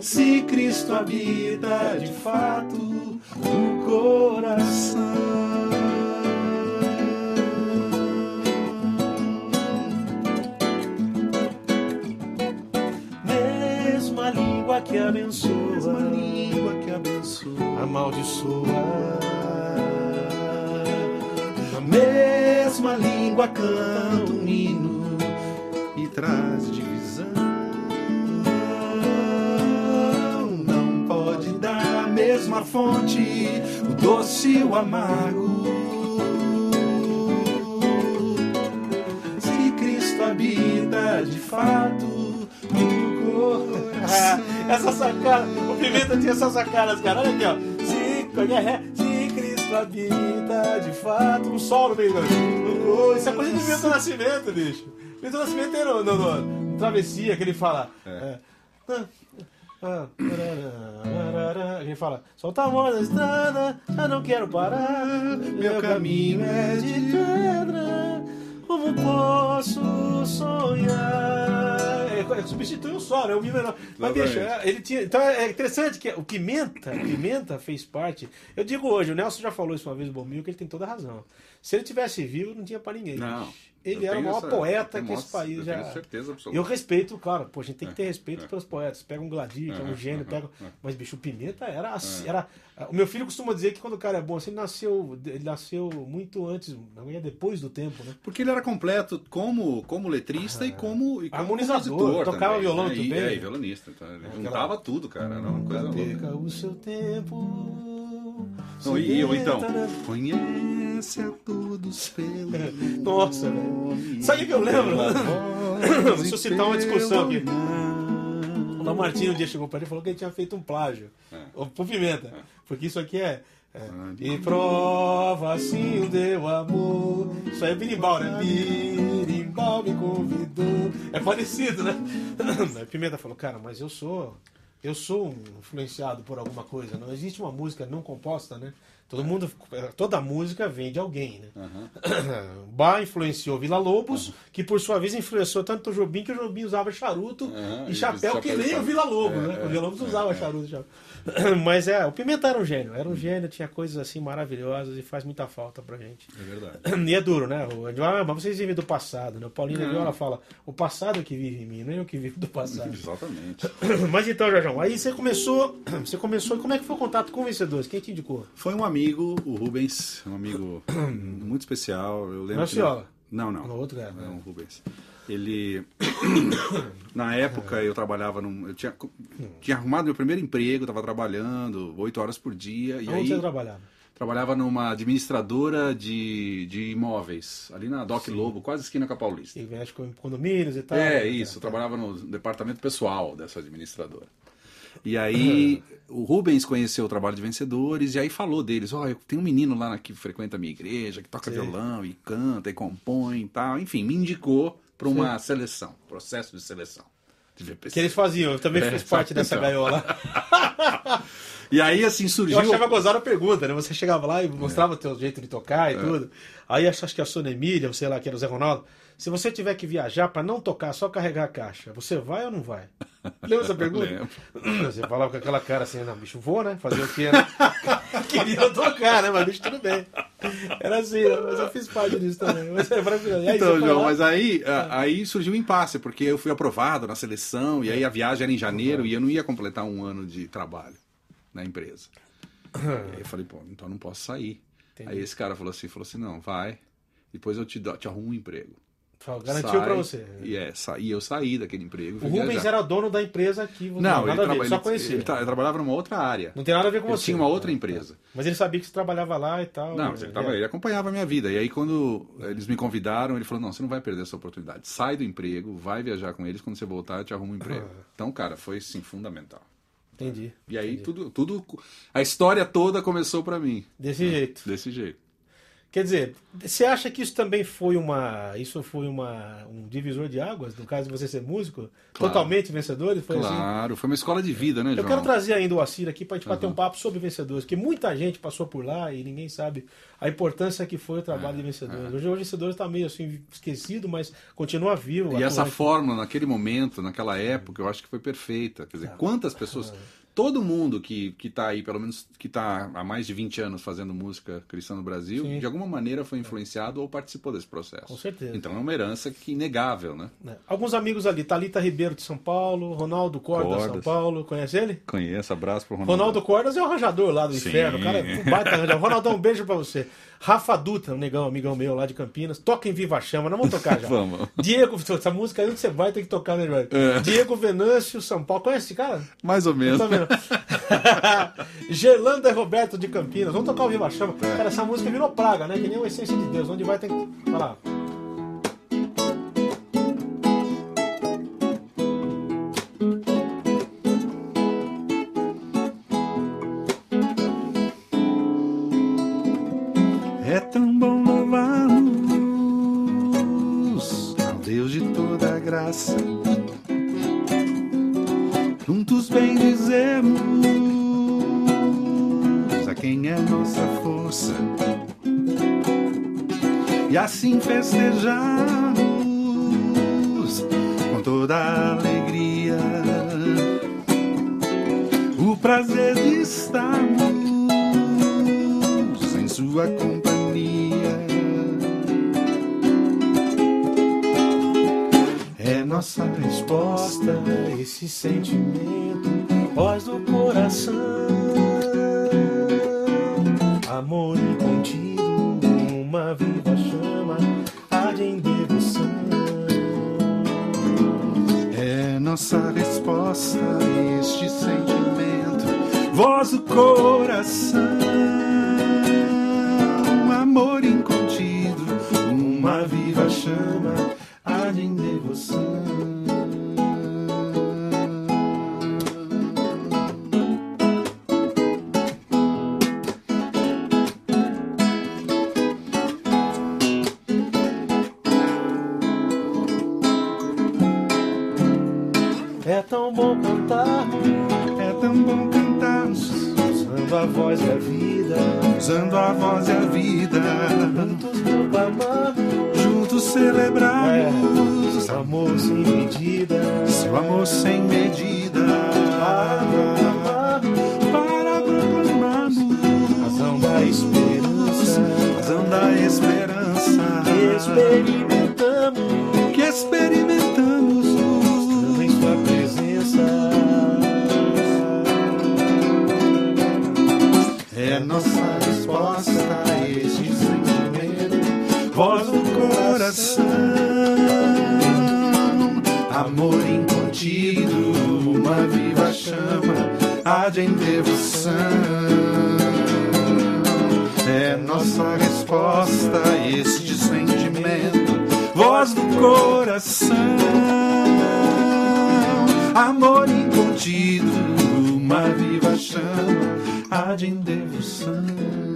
Speaker 3: Se Cristo habita de fato no coração. Mesma língua que abençoa, mesma língua que abençoa, amaldiçoa. Mesma língua canta um hino e traz divisão. Não pode dar a mesma fonte, o doce e o amargo. Se Cristo habita de fato no coração.
Speaker 1: essa sacada, o Pimenta tinha essas sacadas, cara. Olha aqui, ó. Se, é, Cristo habita de fato, um sol no meio do. no- Isso é coisa do Milton Nascimento, bicho. Milton Nascimento tem no, no, no- no Travessia, que ele fala. é, ah, Ele fala, solta a mão da estrada, já não quero parar. Meu caminho é de pedra, como posso sonhar? É, é, substitui o sol, né? O menor. Mas deixa, é, ele tinha. Então é interessante que o Pimenta, o Pimenta fez parte. Eu digo hoje, o Nelson já falou isso uma vez, o Bomil, que ele tem toda a razão. Se ele tivesse vivo, não tinha pra ninguém.
Speaker 2: Não.
Speaker 1: Ele era o maior
Speaker 2: essa-
Speaker 1: poeta que esse país
Speaker 2: eu
Speaker 1: já.
Speaker 2: tenho certeza absoluta.
Speaker 1: Eu respeito o cara, pô, a gente tem que ter
Speaker 2: É,
Speaker 1: respeito
Speaker 2: é.
Speaker 1: pelos poetas. Pega um Gladir, que é um gênio, pega. Mas, bicho, o Pimenta era, assim, era. O meu filho costuma dizer que quando o cara é bom, assim, ele nasceu, ele nasceu muito antes, depois do tempo, né?
Speaker 2: Porque ele era completo como, como letrista e como, e como
Speaker 1: Harmonizador, tocava
Speaker 2: também,
Speaker 1: violão
Speaker 2: né? E,
Speaker 1: também.
Speaker 2: é, e violonista. Então, ele juntava tudo, cara. Era uma coisa louca.
Speaker 1: O seu tempo.
Speaker 2: Não, e eu então? Conhece a todos pelo
Speaker 1: Nossa, velho. Sabe o que eu lembro? Deixa eu citar uma discussão aqui. O Lamartine um dia chegou pra ele e falou que ele tinha feito um plágio. É. Pro Pimenta. Porque isso aqui é. é e prova assim o teu amor. Isso aí é birimbau, né? Birimbau me convidou. É parecido, né? Aí Pimenta falou, cara, mas eu sou. Eu sou influenciado por alguma coisa. Não existe uma música não composta, né? Todo mundo, toda música vem de alguém, né? Uhum. Bach influenciou Vila Lobos, uhum. que por sua vez influenciou tanto o Jobim que o Jobim usava charuto uhum. e chapéu, que nem o Vila Lobos, é, né? É, o Vila Lobos usava é, charuto e chapéu. Mas é, o Pimenta era um gênio, era um gênio, tinha coisas assim maravilhosas e faz muita falta pra gente.
Speaker 2: É verdade.
Speaker 1: E é duro, né? Ah, mas vocês vivem do passado, né? O Paulinho uhum. Viola fala, o passado é que vive em mim, não é eu que vivo do passado.
Speaker 2: Exatamente.
Speaker 1: Mas então, Jorjão, aí você começou, você começou, como é que foi o contato com vencedores? Quem te indicou?
Speaker 2: Foi um amigo, o Rubens, um amigo muito especial. Eu lembro
Speaker 1: não é Ciola?
Speaker 2: Não, não.
Speaker 1: No outro é,
Speaker 2: não, o Rubens. Ele. na época eu trabalhava num. Eu tinha, tinha arrumado meu primeiro emprego, estava trabalhando oito horas por dia. E
Speaker 1: Onde
Speaker 2: aí,
Speaker 1: você trabalhava?
Speaker 2: Trabalhava numa administradora de, de imóveis, ali na Doc Sim. Lobo, quase esquina com a Paulista.
Speaker 1: E mexe com condomínios e tal.
Speaker 2: É, isso. Eu trabalhava no departamento pessoal dessa administradora. E aí o Rubens conheceu o trabalho de vencedores e aí falou deles, ó, oh, tem um menino lá que frequenta a minha igreja, que toca Sim. violão e canta e compõe e tal. Enfim, me indicou para uma Sim. seleção, processo de seleção.
Speaker 1: De que eles faziam, eu também é, fiz parte dessa então. gaiola.
Speaker 2: e aí, assim, surgiu.
Speaker 1: Eu achava gozada a pergunta, né? Você chegava lá e mostrava o é. teu jeito de tocar e é. tudo. Aí acho que a Sônia Emília, sei lá, que era o Zé Ronaldo. Se você tiver que viajar para não tocar, só carregar a caixa, você vai ou não vai? Lembra essa pergunta?
Speaker 2: Lembro.
Speaker 1: Você falava com aquela cara assim, não, bicho, vou, né? Fazer o quê, né? Queria tocar, né? Mas bicho, tudo bem. Era assim, né? mas eu fiz parte disso também. Mas é
Speaker 2: aí, então, João, mas aí, aí surgiu um impasse, porque eu fui aprovado na seleção, e aí a viagem era em janeiro, e eu não ia completar um ano de trabalho na empresa. E aí eu falei, pô, então não posso sair. Entendi. Aí esse cara falou assim, falou assim, não, vai, depois eu te, te arrumo um emprego.
Speaker 1: Garantiu para você.
Speaker 2: E, é, e eu saí daquele emprego.
Speaker 1: O Rubens
Speaker 2: viajar.
Speaker 1: era dono da empresa aqui.
Speaker 2: Não, não nada ele, ver, só conhecia. Ele, ele, trabalhava numa outra área.
Speaker 1: Não tem nada a ver com
Speaker 2: ele
Speaker 1: você.
Speaker 2: tinha uma outra empresa.
Speaker 1: Mas ele sabia que você trabalhava lá e tal.
Speaker 2: Não, ele, tava, ele acompanhava a minha vida. E aí, quando eles me convidaram, ele falou: Não, você não vai perder essa oportunidade. Sai do emprego, vai viajar com eles. Quando você voltar, eu te arrumo um emprego. Ah. Então, cara, foi sim fundamental.
Speaker 1: Entendi.
Speaker 2: E aí,
Speaker 1: entendi.
Speaker 2: tudo, tudo. A história toda começou para mim.
Speaker 1: Desse né? jeito.
Speaker 2: Desse jeito.
Speaker 1: Quer dizer, você acha que isso também foi uma. Isso foi uma, um divisor de águas, no caso de você ser músico? Claro. Totalmente vencedores? Foi
Speaker 2: assim? claro, assim? foi uma escola de vida, né, João?
Speaker 1: Eu quero trazer ainda o Assir aqui para a gente uhum. bater um papo sobre vencedores, porque muita gente passou por lá e ninguém sabe a importância que foi o trabalho é, de vencedores. É. Hoje o vencedores está meio assim esquecido, mas continua vivo.
Speaker 2: E essa fórmula, naquele momento, naquela época, eu acho que foi perfeita. Quer dizer, quantas pessoas todo mundo que, que tá aí, pelo menos que está há mais de 20 anos fazendo música cristã no Brasil, Sim. de alguma maneira foi influenciado ou participou desse processo.
Speaker 1: Com certeza.
Speaker 2: Então é uma herança que inegável, né?
Speaker 1: É. Alguns amigos ali, Talita Ribeiro de São Paulo, Ronaldo Cordas, de São Paulo, conhece ele?
Speaker 2: Conheço, abraço pro Ronaldo.
Speaker 1: Ronaldo Cordas é o arranjador lá do Sim. inferno, cara, um baita arranjador. Ronaldão, um beijo para você. Rafa Dutra, um negão, amigão meu lá de Campinas, toca em Viva Chama, não vamos tocar já.
Speaker 2: vamos.
Speaker 1: Diego, essa música aí onde você vai tem que tocar, né, velho? É. Diego Venâncio, São Paulo, conhece esse cara?
Speaker 2: Mais ou menos.
Speaker 1: Gerlanda Roberto de Campinas, vamos tocar o Viva a Chama. Cara, essa música virou praga, né? Que nem o Essência de Deus, onde vai tem que. Olha lá.
Speaker 2: Festejamos com toda alegria o prazer de estarmos em sua companhia. É nossa resposta esse sentimento, voz do coração, amor incontido, uma viva arde em devoção. É nossa resposta a este sentimento, voz do coração, amor amor incontido, uma viva chama arde em devoção. Arde em devoção. É nossa resposta a este sentimento voz do coração. Amor incontido uma viva chama arde em devoção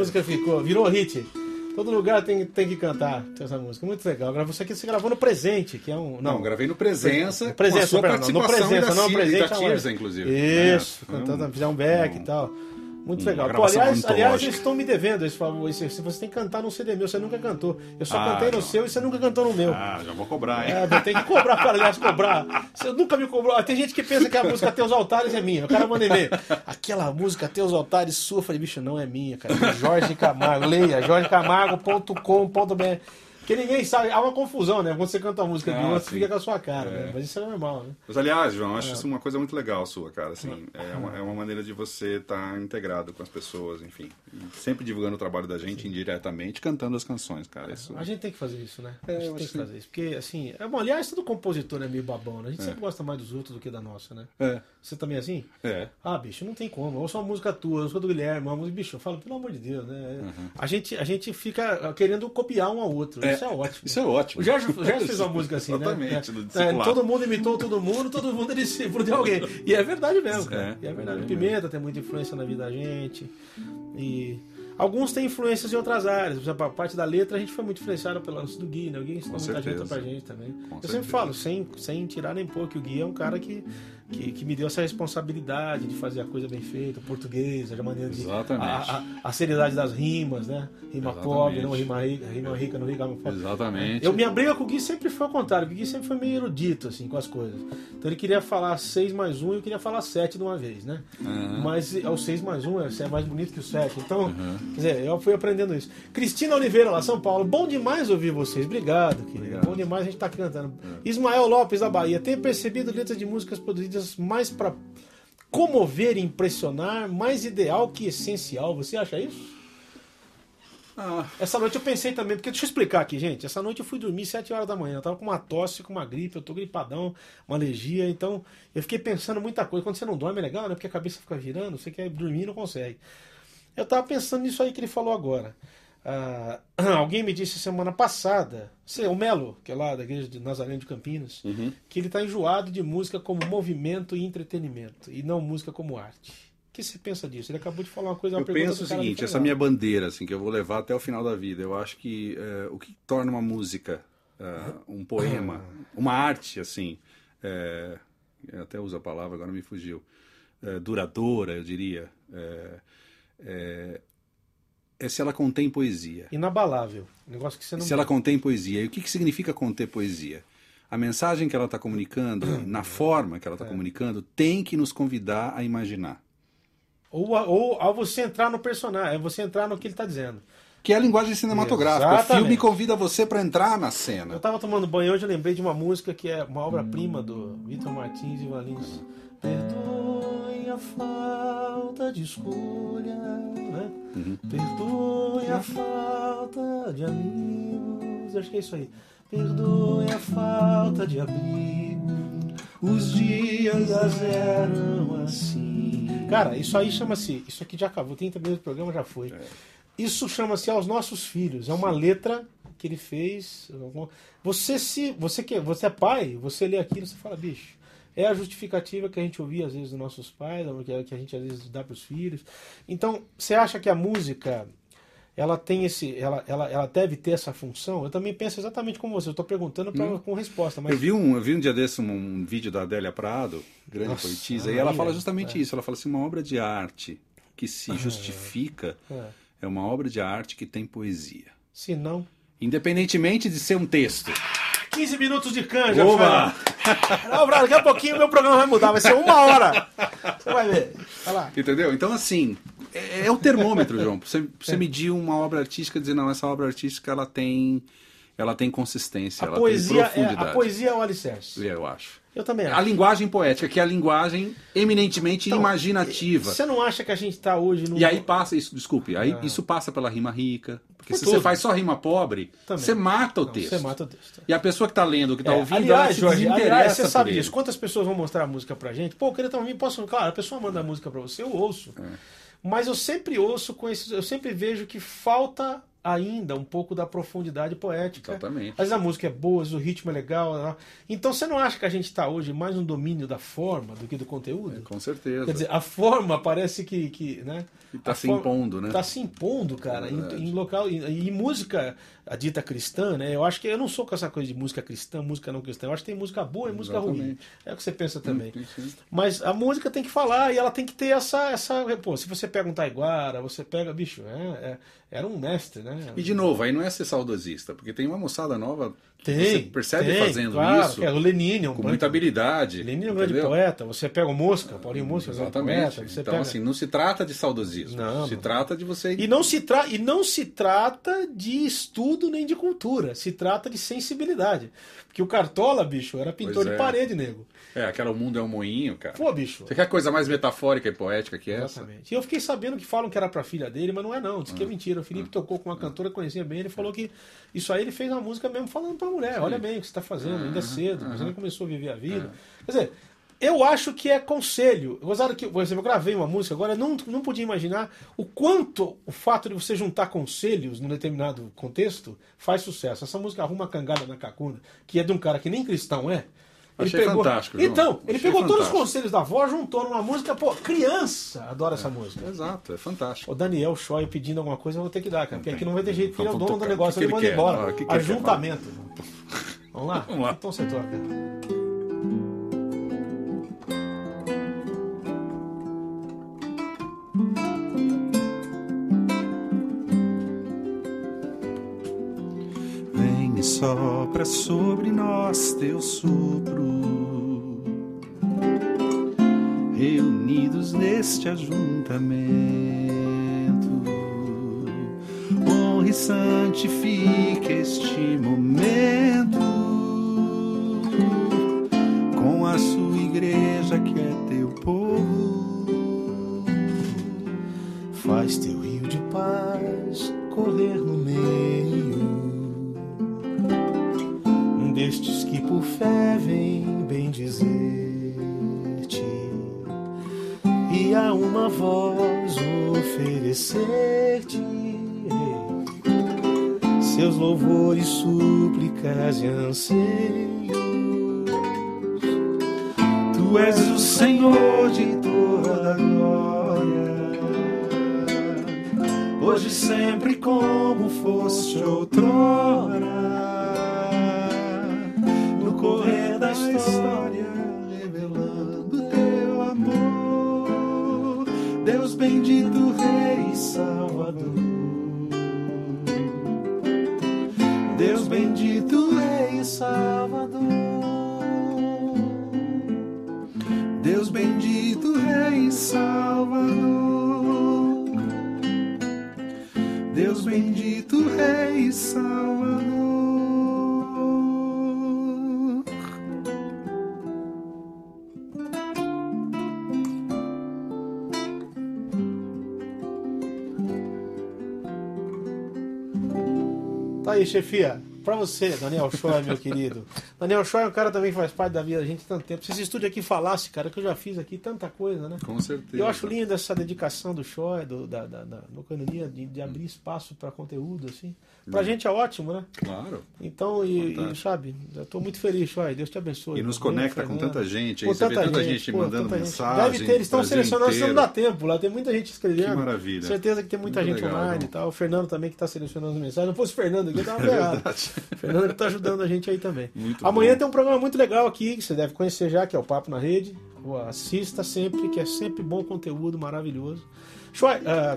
Speaker 1: música ficou, virou hit. Todo lugar tem, tem que cantar essa música. Muito legal. Agora você aqui você gravou no presente, que é um.
Speaker 2: Não, gravei no Presença,
Speaker 1: Presença,
Speaker 2: com a sua
Speaker 1: perdão, no
Speaker 2: participação
Speaker 1: presença, não,
Speaker 2: Tir-
Speaker 1: presente
Speaker 2: da. Tirza, inclusive.
Speaker 1: Isso,
Speaker 2: É, foi
Speaker 1: cantando,
Speaker 2: um-
Speaker 1: fizer um back e tal. Muito
Speaker 2: uma
Speaker 1: legal. Pô, aliás, aliás, eles estão me devendo esse favor. Esse, se você tem que cantar num CD meu, você nunca cantou. Eu só
Speaker 2: Ah,
Speaker 1: cantei no
Speaker 2: não.
Speaker 1: seu e você nunca cantou no meu.
Speaker 2: Ah, já vou cobrar, hein?
Speaker 1: É, eu tenho que cobrar, aliás, cobrar. Você nunca me cobrou. Tem gente que pensa que a música Teus Altares é minha. O cara manda e-mail. Aquela música Teus Altares sua. Eu falei, bicho, não é minha, cara. Jorge Camargo. Leia, jorgecamargo.com.br. Porque ninguém sabe. Há uma confusão, né? Quando você canta a música de
Speaker 2: Ah,
Speaker 1: outro,
Speaker 2: sim.
Speaker 1: fica com a sua cara.
Speaker 2: É.
Speaker 1: né? Mas isso é normal, né?
Speaker 2: Mas, aliás, João, acho isso uma coisa muito legal sua, cara. Assim, é, uma, é uma maneira de você estar integrado com as pessoas, enfim. Sempre divulgando o trabalho da gente indiretamente, cantando as canções, cara. Isso,
Speaker 1: A gente tem que fazer isso, né?
Speaker 2: É,
Speaker 1: a gente tem que fazer isso. Porque, assim, é bom, aliás, todo compositor é meio babão, né? A gente sempre gosta mais dos outros do que da nossa, né?
Speaker 2: É,
Speaker 1: Você também é assim?
Speaker 2: é.
Speaker 1: Ah, bicho, não tem como. Eu ouço uma música tua, ouço a do Guilherme, uma música, bicho, eu falo, pelo amor de Deus, né? A, gente, a gente fica querendo copiar um ao outro.
Speaker 2: É,
Speaker 1: Isso é ótimo.
Speaker 2: Isso é ótimo.
Speaker 1: O Gerson, o Gerson fez uma música assim,
Speaker 2: Exatamente,
Speaker 1: né?
Speaker 2: do
Speaker 1: É, todo mundo imitou todo mundo, todo mundo é discípulo de alguém. E é verdade mesmo, cara.
Speaker 2: É,
Speaker 1: e é verdade.
Speaker 2: é
Speaker 1: O Pimenta tem muita influência na vida da gente. E alguns têm influências em outras áreas. Por exemplo, a parte da letra a gente foi muito influenciado pelo lance do Gui, né? O Gui ensinou muita gente pra gente também.
Speaker 2: Com
Speaker 1: Eu
Speaker 2: certeza.
Speaker 1: sempre falo, sem, sem tirar nem pôr, que o Gui é um cara que, que, que me deu essa responsabilidade de fazer a coisa bem feita, o português, a maneira de.
Speaker 2: Exatamente.
Speaker 1: A, a, a seriedade das rimas, né? Rima
Speaker 2: Exatamente.
Speaker 1: pobre, não rima rica, rima rica, não rima pobre.
Speaker 2: Exatamente.
Speaker 1: Eu, minha briga com o Gui sempre foi ao contrário. O Gui sempre foi meio erudito, assim, com as coisas. Então ele queria falar 6 mais 1 e eu queria falar 7 de uma vez, né?
Speaker 2: Uhum.
Speaker 1: Mas é, o 6 mais 1 é, é mais bonito que o 7. Então, quer dizer, eu fui aprendendo isso. Cristina Oliveira, lá, São Paulo. Bom demais ouvir vocês. Obrigado, querido.
Speaker 2: Obrigado.
Speaker 1: Bom demais a gente tá cantando. Ismael Lopes, da Bahia. Tenho percebido letras de músicas produzidas mais pra comover e impressionar, mais ideal que essencial. Você acha isso?
Speaker 2: Ah,
Speaker 1: Essa noite eu pensei também, porque deixa eu explicar aqui, gente. Essa noite eu fui dormir 7 horas da manhã. Eu tava com uma tosse, com uma gripe, eu tô gripadão, uma alergia, então eu fiquei pensando muita coisa. Quando você não dorme é legal, né? Porque a cabeça fica virando, você quer dormir e não consegue. Eu tava pensando nisso aí que ele falou agora. Ah, alguém me disse semana passada, sei, o Melo, que é lá da igreja de Nazareno de Campinas,
Speaker 2: Uhum.
Speaker 1: que ele tá enjoado de música como movimento e entretenimento, e não música como arte. O que você pensa disso? Ele acabou de falar uma coisa, uma
Speaker 2: eu penso o seguinte, essa minha bandeira, assim, que eu vou levar até o final da vida, eu acho que é, o que torna uma música, é, um poema, uma arte, assim, é, eu até uso a palavra, agora me fugiu, duradoura, eu diria, é, é, é se ela contém poesia.
Speaker 1: Inabalável. Negócio que você não
Speaker 2: Se ela contém poesia. E o que, que significa conter poesia? A mensagem que ela está comunicando, na forma que ela está comunicando, tem que nos convidar a imaginar.
Speaker 1: Ou, a- ou ao você entrar no personagem, é você entrar no que ele está dizendo.
Speaker 2: Que é a linguagem cinematográfica. O
Speaker 1: Exatamente.
Speaker 2: filme convida você para entrar na
Speaker 1: Eu
Speaker 2: cena.
Speaker 1: estava tomando banho hoje, eu lembrei de uma música que é uma obra-prima do Vitor Martins e Valins. Perdoe
Speaker 3: Perdoe a falta de escolha, né? Perdoe a falta de amigos. Acho que é isso aí. Perdoe a falta de abrigo. Os dias eram assim. Cara, isso aí chama-se. Isso aqui já acabou, 30 minutos do programa já foi. Isso chama-se Aos Nossos Filhos. É uma letra que ele fez. Você se. Você que você é pai, você lê aquilo, você fala, bicho. É a justificativa que a gente ouvia às vezes dos nossos pais, que que a gente às vezes dá para os filhos. Então, você acha que a música ela tem esse, ela, ela, ela deve ter essa função? Eu também penso exatamente como você. Eu estou perguntando pra, com resposta. Mas...
Speaker 2: Eu vi um, eu vi um dia desse um, um vídeo da Adélia Prado, grande
Speaker 1: Nossa,
Speaker 2: poetisa,
Speaker 1: ah,
Speaker 2: e ela fala justamente
Speaker 1: é.
Speaker 2: isso. Ela fala assim, uma obra de arte que se justifica
Speaker 1: É.
Speaker 2: é uma obra de arte que tem poesia.
Speaker 1: Se não.
Speaker 2: Independentemente de ser um texto.
Speaker 1: 15 minutos de canja,
Speaker 2: Oba!
Speaker 1: Não, Brado, daqui a pouquinho o meu programa vai mudar, vai ser uma hora. Você vai ver. Vai lá.
Speaker 2: Entendeu? Então, assim, é, é o termômetro, João. Pra você, você medir uma obra artística e dizer, não, essa obra artística ela tem, ela tem consistência,
Speaker 1: A
Speaker 2: ela
Speaker 1: poesia,
Speaker 2: tem
Speaker 1: é,
Speaker 2: profundidade.
Speaker 1: a poesia é o alicerce.
Speaker 2: Eu acho.
Speaker 1: Eu também
Speaker 2: A
Speaker 1: acho.
Speaker 2: linguagem poética, que é a linguagem eminentemente
Speaker 1: Então,
Speaker 2: imaginativa.
Speaker 1: Você não acha que a gente está hoje num...
Speaker 2: E aí passa isso, desculpe, aí
Speaker 1: Ah.
Speaker 2: isso passa pela rima rica. Porque
Speaker 1: Por
Speaker 2: se
Speaker 1: tudo.
Speaker 2: você faz só rima pobre,
Speaker 1: Também.
Speaker 2: você mata o
Speaker 1: Não,
Speaker 2: texto.
Speaker 1: Você mata o texto.
Speaker 2: E a pessoa que tá lendo, que tá
Speaker 1: É,
Speaker 2: ouvindo,
Speaker 1: aliás,
Speaker 2: ela
Speaker 1: Jorge, aliás, você sabe disso. Quantas pessoas vão mostrar a música pra gente? Pô, eu queria também, posso. Claro, a pessoa manda a música pra você, eu ouço.
Speaker 2: É.
Speaker 1: Mas eu sempre ouço com esses. Eu sempre vejo que falta ainda um pouco da profundidade poética.
Speaker 2: Exatamente.
Speaker 1: Vezes a música é boa, o ritmo é legal. né? Então você não acha que a gente está hoje mais no domínio da forma do que do conteúdo?
Speaker 2: Com certeza.
Speaker 1: Quer dizer, a forma parece que. que né?
Speaker 2: E tá
Speaker 1: A
Speaker 2: se
Speaker 1: forma-
Speaker 2: impondo, né?
Speaker 1: Tá se impondo, cara,
Speaker 2: É
Speaker 1: em, em local. E, e música, a dita cristã, né? Eu acho que eu não sou com essa coisa de música cristã, música não cristã. Eu acho que tem música boa e música ruim.
Speaker 2: Exatamente.
Speaker 1: É o que você pensa também.
Speaker 2: Sim, sim.
Speaker 1: Mas a música tem que falar e ela tem que ter essa. essa pô, se você pega um Taiguara, você pega. Bicho, é, é- era um mestre, né?
Speaker 2: E de novo, aí não é ser saudosista, porque tem uma moçada nova que
Speaker 1: Tem.
Speaker 2: você percebe
Speaker 1: tem,
Speaker 2: fazendo
Speaker 1: claro,
Speaker 2: isso
Speaker 1: é o Lenine, é um
Speaker 2: com muita habilidade.
Speaker 1: Lenine é um grande poeta. Você pega o Mosca, Paulinho Mosca, é um
Speaker 2: Exatamente.
Speaker 1: poeta.
Speaker 2: Então,
Speaker 1: pega...
Speaker 2: assim, não se trata de saudosismo.
Speaker 1: Não,
Speaker 2: se
Speaker 1: não.
Speaker 2: trata de você.
Speaker 1: E não, se tra... e não se trata de estudo nem de cultura, se trata de sensibilidade. Porque o Cartola, bicho, era pintor
Speaker 2: Pois
Speaker 1: de
Speaker 2: é.
Speaker 1: parede, nego.
Speaker 2: É, aquela O Mundo é um Moinho, cara.
Speaker 1: Pô, bicho.
Speaker 2: Você quer coisa mais metafórica e poética que essa?
Speaker 1: Exatamente. E eu fiquei sabendo que falam que era pra filha dele, mas não é não. Diz
Speaker 2: Ah.
Speaker 1: que é mentira. O Felipe tocou com uma cantora que conhecia bem, ele falou que isso aí ele fez uma música mesmo falando pra mulher. Olha bem o que você tá fazendo, ainda é cedo, você nem começou a viver a vida. Quer dizer, eu acho que é conselho. Gozado que, por exemplo, eu gravei uma música agora, não, não podia imaginar o quanto o fato de você juntar conselhos num determinado contexto faz sucesso. Essa música Arruma a Cangada na Cacunda, que é de um cara que nem cristão é.
Speaker 2: Achei fantástico, João.
Speaker 1: Então, ele
Speaker 2: Achei
Speaker 1: pegou todos os
Speaker 2: fantástico.
Speaker 1: conselhos da avó, juntou numa música, pô, criança adora essa música.
Speaker 2: Exato, é fantástico.
Speaker 1: O Daniel Choi pedindo alguma coisa, eu vou ter que dar, cara. Porque aqui não vai ter jeito, porque ele é o dono do
Speaker 2: tocar.
Speaker 1: negócio,
Speaker 2: O que
Speaker 1: ele
Speaker 2: que
Speaker 1: manda
Speaker 2: ele
Speaker 1: embora.
Speaker 2: Ah, que que ele?
Speaker 1: Ajuntamento. Vamos lá?
Speaker 2: Vamos lá.
Speaker 1: Então você toca.
Speaker 2: Sopra sobre nós teu sopro, reunidos neste ajuntamento. Honre e santifique este momento
Speaker 3: súplicas e
Speaker 1: Tá aí, chefia. Pra você, Daniel Choi, meu querido. Daniel Choi é um cara também que faz parte da vida da gente há tanto tempo. Se esse estúdio aqui falasse, cara, que eu já fiz aqui tanta coisa, né?
Speaker 2: Com certeza.
Speaker 1: Eu acho linda essa dedicação do Choi, do, da, da, da do Canonia, de, de abrir espaço pra conteúdo, assim. Pra gente é ótimo, né?
Speaker 2: Claro.
Speaker 1: Então, e, e, sabe, eu tô muito feliz, Choi. Deus te abençoe.
Speaker 2: E nos conecta com tanta gente.
Speaker 1: Com
Speaker 2: vê tanta gente,
Speaker 1: pô,
Speaker 2: mandando
Speaker 1: tanta
Speaker 2: mensagem.
Speaker 1: Deve ter, eles estão selecionando, se não dá tempo. Lá tem muita gente escrevendo.
Speaker 2: Que maravilha.
Speaker 1: Certeza que tem muita
Speaker 2: Muito
Speaker 1: gente
Speaker 2: legal,
Speaker 1: online
Speaker 2: João.
Speaker 1: e tal. O Fernando também que está selecionando as mensagens. Não fosse o Fernando aqui, eu tava
Speaker 2: É.
Speaker 1: O Fernando que está ajudando a gente aí também.
Speaker 2: Muito
Speaker 1: Amanhã tem um programa muito legal aqui, que você deve conhecer já, que é o Papo na Rede. Assista sempre, que é sempre bom conteúdo, maravilhoso. Ah,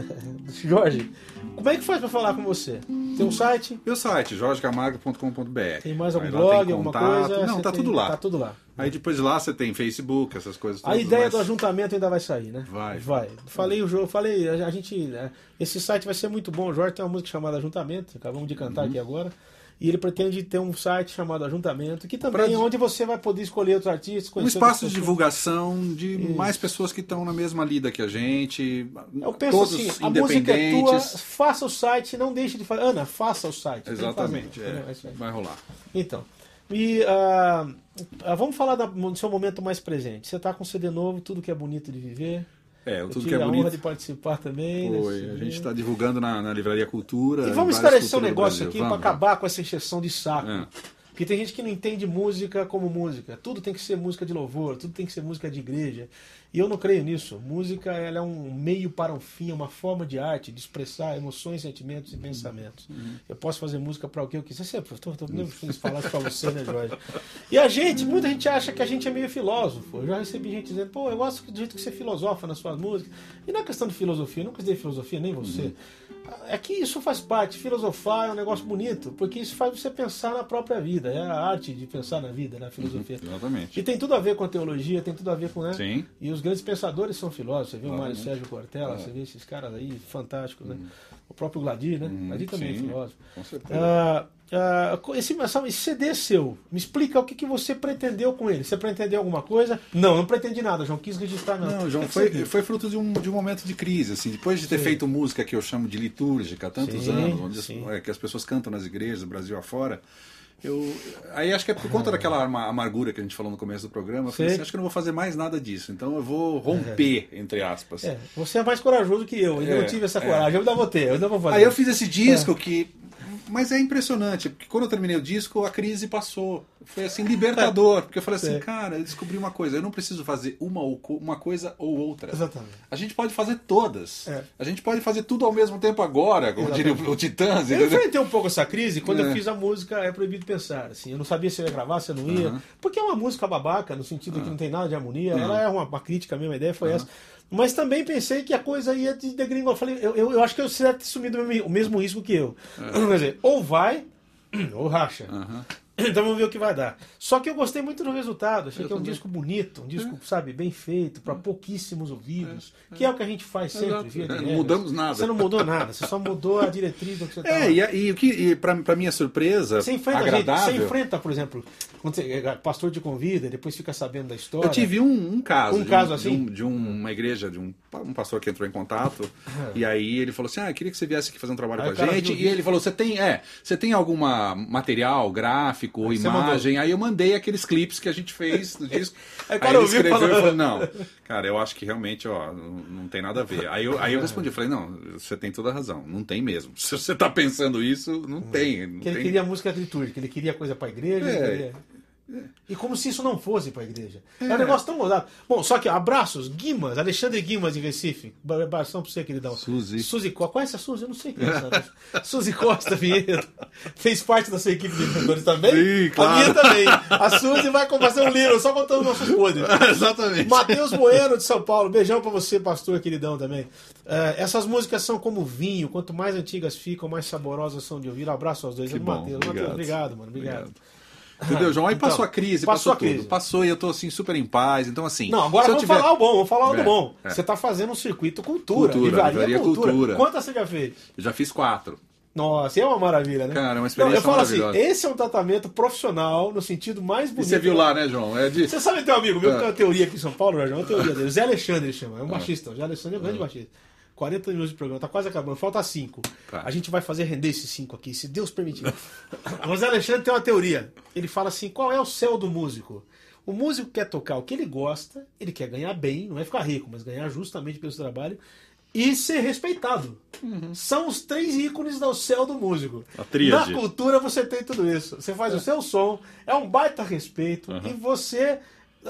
Speaker 1: Jorge, como é que faz para falar com você? Tem um site?
Speaker 2: Meu site, jorgecamargo.com.br.
Speaker 1: Tem mais algum
Speaker 2: Aí
Speaker 1: blog, alguma coisa?
Speaker 2: Não, tá
Speaker 1: tem-
Speaker 2: tudo lá.
Speaker 1: Tá tudo lá.
Speaker 2: Aí depois de lá você tem Facebook, essas coisas
Speaker 1: A
Speaker 2: todas.
Speaker 1: ideia
Speaker 2: mas-
Speaker 1: do ajuntamento ainda vai sair, né?
Speaker 2: Vai.
Speaker 1: Vai. Falei o jogo, falei, a a gente. né, Esse site vai ser muito bom. O Jorge tem uma música chamada Ajuntamento, acabamos de
Speaker 2: Uhum.
Speaker 1: cantar aqui agora. E ele pretende ter um site chamado Ajuntamento, que também
Speaker 2: Pra-
Speaker 1: é onde você vai poder escolher outros artistas,
Speaker 2: Um espaço de divulgação de mais pessoas que estão na mesma lida que a gente.
Speaker 1: Eu penso
Speaker 2: todos
Speaker 1: assim, a música é tua, faça o site, não deixe de fazer. Ana, faça o site.
Speaker 2: Exatamente, é.
Speaker 1: isso aí.
Speaker 2: Vai rolar.
Speaker 1: Então. E ah, vamos falar da- do seu momento mais presente. Você está com CD novo, tudo que é bonito de viver.
Speaker 2: É,
Speaker 1: Eu
Speaker 2: tudo que é
Speaker 1: a honra
Speaker 2: bonito.
Speaker 1: de participar também.
Speaker 2: Foi.
Speaker 1: nesse
Speaker 2: A gente está divulgando na, na Livraria Cultura.
Speaker 1: E vamos esclarecer um negócio aqui para acabar com essa encheção de saco.
Speaker 2: É.
Speaker 1: Porque tem gente que não entende música como música. Tudo tem que ser música de louvor, tudo tem que ser música de igreja. E eu não creio nisso. Música ela é um meio para um fim, é uma forma de arte, de expressar emoções, sentimentos e pensamentos. Eu posso fazer música para o que eu quiser. Eu tô, tô mesmo feliz de falar isso para você, né, Jorge? E a gente, muita gente acha que a gente é meio filósofo. Eu já recebi gente dizendo, pô, eu gosto do jeito que você filosofa nas suas músicas. E não é questão de filosofia, eu nunca estudei filosofia, nem você. É que isso faz parte. Filosofar é um negócio bonito, porque isso faz você pensar na própria vida. É a arte de pensar na vida, na filosofia.
Speaker 2: Exatamente.
Speaker 1: E tem tudo a ver com a teologia, tem tudo a ver com. Né?
Speaker 2: Sim.
Speaker 1: E os grandes pensadores são filósofos. Você viu o Mário. Sérgio Cortella, você vê esses caras aí fantásticos, né? O próprio Gladir, né? Gladir também é
Speaker 2: Uhum. sim,
Speaker 1: filósofo.
Speaker 2: com certeza.
Speaker 1: Ah, ah, esse, esse CD seu, me explica o que, que você pretendeu com ele. Você pretendeu alguma coisa? Não, não pretendi nada, João. Quis registrar, não.
Speaker 2: João, foi, foi fruto de um, de um momento de crise, assim, depois de ter
Speaker 1: Sim.
Speaker 2: feito música que eu chamo de litúrgica há tantos
Speaker 1: Sim,
Speaker 2: anos, onde as- é, que as pessoas cantam nas igrejas, do Brasil afora, eu, aí acho que é por conta daquela ama- amargura que a gente falou no começo do programa, eu falei
Speaker 1: Sim.
Speaker 2: assim, acho que eu não vou fazer mais nada disso, então eu vou romper, entre aspas.
Speaker 1: É, você é mais corajoso que eu. Eu ainda
Speaker 2: É,
Speaker 1: não tive essa
Speaker 2: é.
Speaker 1: coragem. Eu ainda vou ter, eu ainda vou fazer.
Speaker 2: Aí eu fiz esse disco que. Mas é impressionante, porque quando eu terminei o disco, a crise passou. Foi assim, libertador. Porque eu falei assim,
Speaker 1: Sim.
Speaker 2: cara, eu descobri uma coisa, eu não preciso fazer uma, ou uma coisa ou outra.
Speaker 1: Exatamente.
Speaker 2: A gente pode fazer todas.
Speaker 1: É.
Speaker 2: A gente pode fazer tudo ao mesmo tempo agora, como diria o, o Titãs.
Speaker 1: Eu enfrentei um pouco essa crise quando eu
Speaker 2: É.
Speaker 1: fiz a música É Proibido Pensar. Assim, eu não sabia se eu ia gravar, se eu não ia.
Speaker 2: Aham.
Speaker 1: Porque é uma música babaca, no sentido que não tem nada de harmonia. Ela é uma, uma crítica mesmo, a ideia foi essa. Mas também pensei que a coisa ia de degringolar. Eu falei, eu, eu, eu acho que você deve ter sumido o mesmo- risco que eu. Quer dizer, ou vai, ou racha.
Speaker 2: Aham.
Speaker 1: Então vamos ver o que vai dar. Só que eu gostei muito do resultado. Achei
Speaker 2: Eu
Speaker 1: que é um
Speaker 2: também.
Speaker 1: disco bonito, um disco, sabe, bem feito, para pouquíssimos ouvidos. Que é o que a gente faz sempre. Via de
Speaker 2: Não mudamos nada.
Speaker 1: Você não mudou nada, você só mudou a diretriz do que você tá
Speaker 2: É, e, o que, pra minha surpresa,
Speaker 1: Você enfrenta, gente,
Speaker 2: agradável,
Speaker 1: você enfrenta, por exemplo, quando você, pastor te convida, depois fica sabendo da história.
Speaker 2: eu tive um, um caso.
Speaker 1: Um
Speaker 2: de
Speaker 1: caso
Speaker 2: de
Speaker 1: assim?
Speaker 2: um- de um- uma igreja, de um, um pastor que entrou em contato, e aí ele falou assim: Ah, eu queria que você viesse aqui fazer um trabalho
Speaker 1: Aí
Speaker 2: com a gente. E ele falou: Você tem, é, você tem alguma material, gráfico,
Speaker 1: Aí você
Speaker 2: imagem? Aí eu mandei aqueles clipes que a gente fez do disco.
Speaker 1: Aí o
Speaker 2: Aí,
Speaker 1: cara
Speaker 2: ele escreveu
Speaker 1: falou-
Speaker 2: e falou: Não, cara, eu acho que realmente, ó, não, não tem nada a ver. Aí eu, aí eu respondi: eu Falei, não, você tem toda a razão, não tem mesmo. Se você tá pensando isso, não tem. Não
Speaker 1: Que ele
Speaker 2: tem.
Speaker 1: queria música litúrgica, ele queria coisa pra igreja.
Speaker 2: É.
Speaker 1: queria- E como se isso não fosse pra igreja. É, um negócio tão mudado. Bom, só que abraços, Guimas, Alexandre Guimas de Recife. Abração pra você, queridão.
Speaker 2: Suzy.
Speaker 1: Suzy Costa. Conhece a Suzy? Eu não sei quem é essa. Suzy Costa Vinhedo. Fez parte da sua equipe de vendedores também?
Speaker 2: Sim, claro.
Speaker 1: A minha também. A Suzy vai fazer um livro só contando nossos podres.
Speaker 2: Exatamente.
Speaker 1: Matheus Bueno de São Paulo, beijão pra você, pastor queridão também. É, essas músicas são como vinho, quanto mais antigas ficam, mais saborosas são de ouvir. Abraço aos dois.
Speaker 2: Que
Speaker 1: É
Speaker 2: bom,
Speaker 1: Matheus. Matheus,
Speaker 2: obrigado.
Speaker 1: obrado, mano. Obrigado.
Speaker 2: Entendeu, João? Aí
Speaker 1: Então,
Speaker 2: passou a crise,
Speaker 1: passou
Speaker 2: passou,
Speaker 1: a crise.
Speaker 2: tudo. Passou e eu tô assim super em paz. Então, assim.
Speaker 1: Não, agora vamos
Speaker 2: tiver-
Speaker 1: falar o bom, vamos falar o do
Speaker 2: É,
Speaker 1: bom.
Speaker 2: é.
Speaker 1: Você tá fazendo um circuito cultura,
Speaker 2: Cultura,
Speaker 1: livraria,
Speaker 2: livraria
Speaker 1: cultura.
Speaker 2: cultura.
Speaker 1: Quantas você já fez?
Speaker 2: Eu já fiz quatro.
Speaker 1: Nossa, é uma maravilha, né?
Speaker 2: Cara, é uma
Speaker 1: Não,
Speaker 2: experiência
Speaker 1: eu falo assim, esse é um tratamento profissional no sentido mais
Speaker 2: E
Speaker 1: bonito.
Speaker 2: você viu lá, né, João? É de...
Speaker 1: Você sabe ter um amigo meu que
Speaker 2: É.
Speaker 1: tem uma teoria aqui em São Paulo, né, João? Uma teoria dele. Zé Alexandre ele chama, é um baixista. O Zé Alexandre é um grande baixista. 40 minutos de programa, tá quase acabando, falta 5.
Speaker 2: Tá.
Speaker 1: A gente vai fazer render esses 5 aqui, se Deus permitir. o Zé Alexandre tem uma teoria. Ele fala assim: qual é o céu do músico? O músico quer tocar o que ele gosta, ele quer ganhar bem, não é ficar rico, mas ganhar justamente pelo seu trabalho e ser respeitado. São os três ícones do céu do músico.
Speaker 2: A tríade.
Speaker 1: Na cultura você tem tudo isso. Você faz o seu som, é um baita respeito e você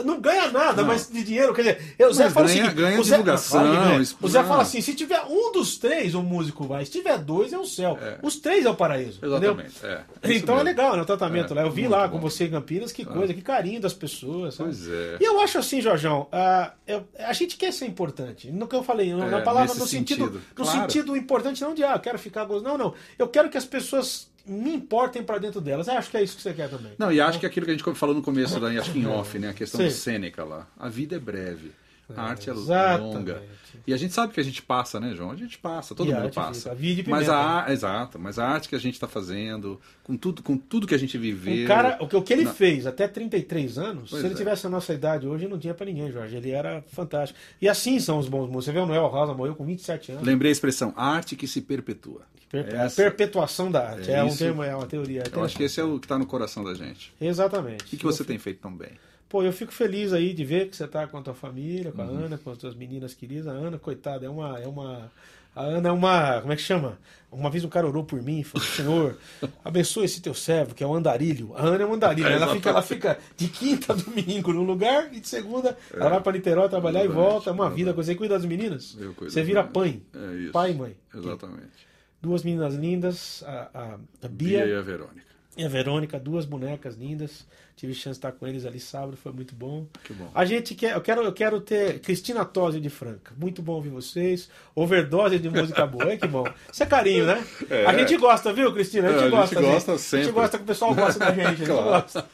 Speaker 1: não ganha nada,
Speaker 2: Não.
Speaker 1: mas de dinheiro. Quer dizer, o Zé
Speaker 2: Mas
Speaker 1: fala
Speaker 2: ganha-
Speaker 1: assim,
Speaker 2: ganha
Speaker 1: o Zé,
Speaker 2: divulgação,
Speaker 1: ganha. O Zé fala assim: se tiver um dos três, o músico vai. Se tiver dois, é o céu.
Speaker 2: É.
Speaker 1: Os três é o paraíso. entendeu?
Speaker 2: Exatamente. É, é
Speaker 1: Então é
Speaker 2: mesmo.
Speaker 1: legal, né? O tratamento
Speaker 2: É,
Speaker 1: lá. Eu vi
Speaker 2: muito
Speaker 1: lá
Speaker 2: bom.
Speaker 1: com você em Campinas, que coisa, que carinho das pessoas. sabe?
Speaker 2: Pois é.
Speaker 1: E eu acho assim, Jorjão, ah, eu- a gente quer ser importante. No que eu falei, na
Speaker 2: É,
Speaker 1: palavra, no sentido,
Speaker 2: sentido.
Speaker 1: no
Speaker 2: Claro.
Speaker 1: sentido importante, não de ah, eu quero ficar. Não, não. Eu quero que as pessoas me importem pra dentro delas. Eu acho que é isso que você quer também.
Speaker 2: Não, e acho que aquilo que a gente falou no começo, da, acho que em off, né? A questão
Speaker 1: Sim.
Speaker 2: do Sêneca lá. A vida é breve. A arte é
Speaker 1: exatamente.
Speaker 2: longa. E a gente sabe que a gente passa, né, João? A gente passa, todo
Speaker 1: E
Speaker 2: mundo passa.
Speaker 1: a vida de
Speaker 2: mas a exato, mas a arte que a gente está fazendo, com tudo, com tudo que a gente viveu.
Speaker 1: O cara, o que, o que ele
Speaker 2: Não.
Speaker 1: fez até 33 anos,
Speaker 2: Pois
Speaker 1: se ele
Speaker 2: é.
Speaker 1: tivesse a nossa idade hoje, não tinha pra ninguém, Jorge. Ele era fantástico. E assim são os bons músicos. Você vê o Noel Rosa morreu com 27 anos.
Speaker 2: Lembrei a expressão arte que se perpetua.
Speaker 1: Perpe-
Speaker 2: Essa-
Speaker 1: a perpetuação da arte. É,
Speaker 2: É
Speaker 1: um
Speaker 2: isso.
Speaker 1: termo, é uma teoria.
Speaker 2: Eu acho que esse é o que está no coração da gente.
Speaker 1: Exatamente.
Speaker 2: O que, que você tem feito tão bem?
Speaker 1: Pô, eu fico feliz aí de ver que você tá com a tua família, com a
Speaker 2: Uhum.
Speaker 1: Ana, com as tuas meninas queridas. A Ana, coitada, é uma. É uma a Ana é uma. Como é que chama? Uma vez um cara orou por mim e falou: Senhor, abençoe esse teu servo, que é o andarilho. A Ana é um andarilho.
Speaker 2: É,
Speaker 1: ela, fica, ela fica de quinta a domingo num lugar e de segunda ela vai pra Niterói trabalhar e
Speaker 2: Exatamente,
Speaker 1: volta. É uma vida. Você cuida das meninas?
Speaker 2: Eu cuido
Speaker 1: Você vira
Speaker 2: meninas.
Speaker 1: pai.
Speaker 2: É isso.
Speaker 1: Pai e mãe.
Speaker 2: Exatamente.
Speaker 1: Duas meninas lindas, a, a, a
Speaker 2: Bia
Speaker 1: Bia,
Speaker 2: e a Verônica.
Speaker 1: e a Verônica, duas bonecas lindas. Tive chance de estar com eles ali sábado, foi muito bom.
Speaker 2: Que bom.
Speaker 1: A gente quer, eu quero, eu quero ter Cristina Tosi de Franca. Muito bom ouvir vocês. Overdose de música boa, é que bom. Isso é carinho, né?
Speaker 2: É.
Speaker 1: A gente gosta, viu, Cristina? A gente
Speaker 2: É, a gente
Speaker 1: gosta.
Speaker 2: gosta
Speaker 1: A
Speaker 2: sempre.
Speaker 1: gente gosta que o pessoal gosta da gente. A gente
Speaker 2: Claro.
Speaker 1: gosta.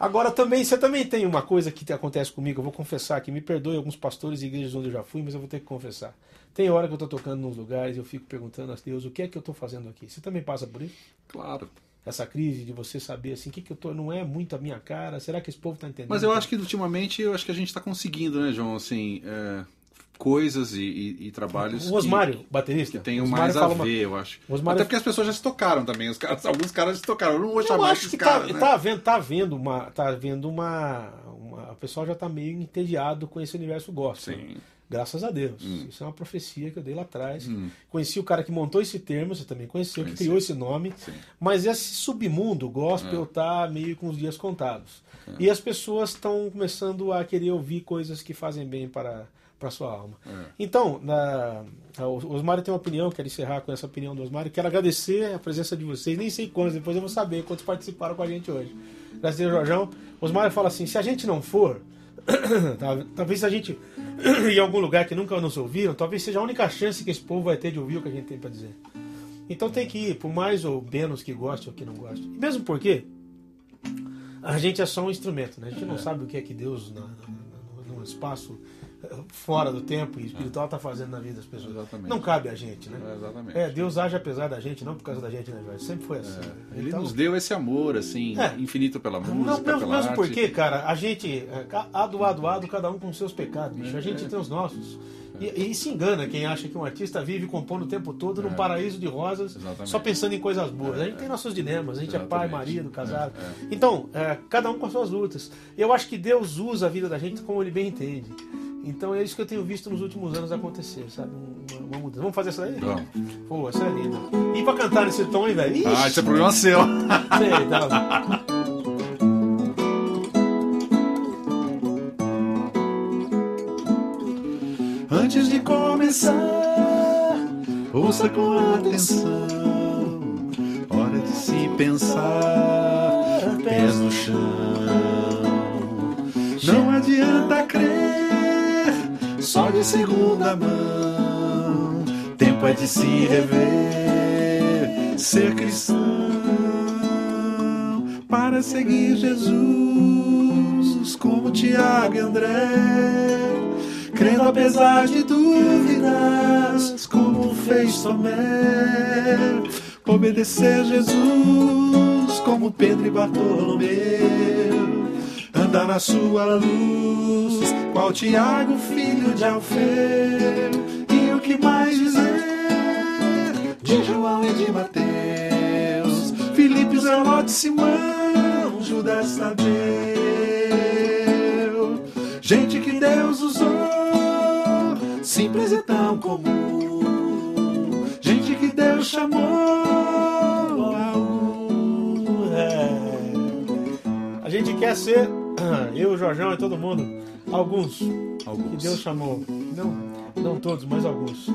Speaker 1: Agora também, você também tem uma coisa que te- acontece comigo, eu vou confessar aqui, me perdoe alguns pastores e igrejas onde eu já fui, mas eu vou ter que confessar. Tem hora que eu estou tocando nos lugares e eu fico perguntando a Deus, o que é que eu estou fazendo aqui? Você também passa por isso?
Speaker 2: Claro.
Speaker 1: Essa crise de você saber assim, o que, que eu tô, não é muito a minha cara, será que esse povo está entendendo?
Speaker 2: Mas eu acho que ultimamente eu acho que a gente está conseguindo, né, João? Assim, é, coisas e, e- e trabalhos
Speaker 1: O Osmário, baterista.
Speaker 2: que, que tenham
Speaker 1: o Osmário
Speaker 2: mais a
Speaker 1: fala uma-
Speaker 2: ver, eu acho.
Speaker 1: Osmário-
Speaker 2: Até porque as pessoas já se tocaram também. Os caras, alguns caras já se tocaram. Eu não vou
Speaker 1: Eu
Speaker 2: chamar
Speaker 1: acho
Speaker 2: esses
Speaker 1: que
Speaker 2: caras,
Speaker 1: tá,
Speaker 2: né?
Speaker 1: tá havendo, tá havendo uma, tá havendo uma, uma, o pessoal já tá meio entediado com esse universo gospel.
Speaker 2: Sim.
Speaker 1: Graças a Deus.
Speaker 2: Hum.
Speaker 1: Isso é uma profecia que eu dei lá atrás. Conheci o cara que montou esse termo, você também conheceu, que
Speaker 2: Conheci.
Speaker 1: criou esse nome.
Speaker 2: Sim.
Speaker 1: Mas esse submundo gospel
Speaker 2: É.
Speaker 1: tá meio com os dias contados. E as pessoas estão começando a querer ouvir coisas que fazem bem para para sua alma.
Speaker 2: É.
Speaker 1: Então, na, o Osmário tem uma opinião, quero encerrar com essa opinião do Osmário. Quero agradecer a presença de vocês, nem sei quantos, depois eu vou saber quantos participaram com a gente hoje. Graças a Deus, Jorjão. Osmário fala assim: se a gente não for, talvez se a gente ir em algum lugar que nunca nos ouviram, talvez seja a única chance que esse povo vai ter de ouvir o que a gente tem para dizer. Então tem que ir, por mais ou menos que goste ou que não goste. E mesmo porque a gente é só um instrumento, né? A gente não sabe o que é que Deus, na, na- no espaço fora do tempo e espiritual, está fazendo na vida das pessoas.
Speaker 2: Exatamente.
Speaker 1: Não cabe a gente, né?
Speaker 2: É, exatamente.
Speaker 1: É, Deus age apesar da gente, não por causa da gente, né, Jorge? Sempre foi assim.
Speaker 2: Ele
Speaker 1: Então,
Speaker 2: nos deu esse amor, assim,
Speaker 1: É.
Speaker 2: infinito pela música,
Speaker 1: não, mesmo,
Speaker 2: pela
Speaker 1: mesmo
Speaker 2: arte.
Speaker 1: porque, cara, a gente, é, ca- ado, cada um com seus pecados, bicho. A gente tem os nossos. E, e se engana quem acha que um artista vive compondo o tempo todo num paraíso de rosas,
Speaker 2: Exatamente.
Speaker 1: só pensando em coisas boas. A gente tem nossos dilemas, a gente é pai,
Speaker 2: Exatamente.
Speaker 1: marido, casado. Então, é, cada um com as suas lutas. Eu acho que Deus usa a vida da gente como ele bem entende. Então é isso que eu tenho visto nos últimos anos acontecer, sabe? Uma, uma mudança. Vamos fazer essa daí?
Speaker 2: Vamos.
Speaker 1: Pô, essa é linda. E pra cantar nesse tom, hein, velho?
Speaker 2: Ah, esse é problema seu.
Speaker 1: sei, tá.
Speaker 2: Antes de começar, ouça com atenção. Hora de se pensar, pés no chão. Não adianta crer só de segunda mão. Tempo é de se rever, ser cristão. Para seguir Jesus, como Tiago e André crendo apesar de dúvidas, como fez Tomé, obedecer Jesus, como Pedro e Bartolomeu, andar na sua luz, qual Tiago, filho de Alfeu, e o que mais dizer de João e de Mateus, Filipe, Zelote, Simão, Judas Tadeu. Gente que Deus usou, simples e tão comum. Gente que Deus chamou.
Speaker 1: É. A gente quer ser, eu, o Jorjão e todo mundo, alguns
Speaker 2: Alguns.
Speaker 1: que Deus chamou. Não, não todos, mas alguns.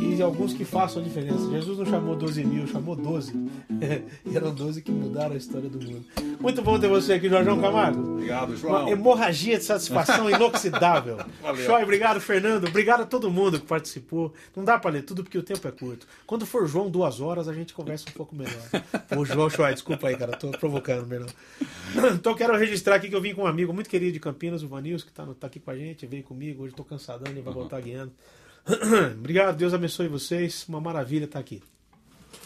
Speaker 1: E alguns que façam a diferença. Jesus não chamou 12 mil, chamou 12. e eram 12 que mudaram a história do mundo. Muito bom ter você aqui, Jorjão Camargo.
Speaker 2: Obrigado,
Speaker 1: Uma
Speaker 2: João.
Speaker 1: hemorragia de satisfação inoxidável.
Speaker 2: Valeu.
Speaker 1: Shoy, obrigado, Fernando. Obrigado a todo mundo que participou. Não dá pra ler tudo porque o tempo é curto. Quando for João duas horas, a gente conversa um pouco melhor. Ô, João Shoy, desculpa aí, cara. Tô provocando, melhor. Então quero registrar aqui que eu vim com um amigo muito querido de Campinas, o Vanils, que tá, no- tá aqui com a gente, veio comigo. Hoje tô cansadão, ele vai voltar guiando. Obrigado, Deus abençoe vocês. Uma maravilha estar aqui.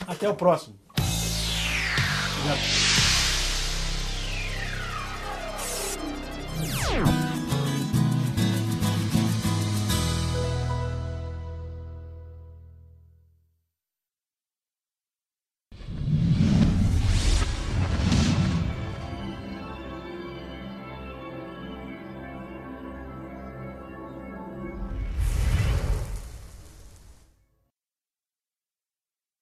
Speaker 1: Até o próximo. Obrigado.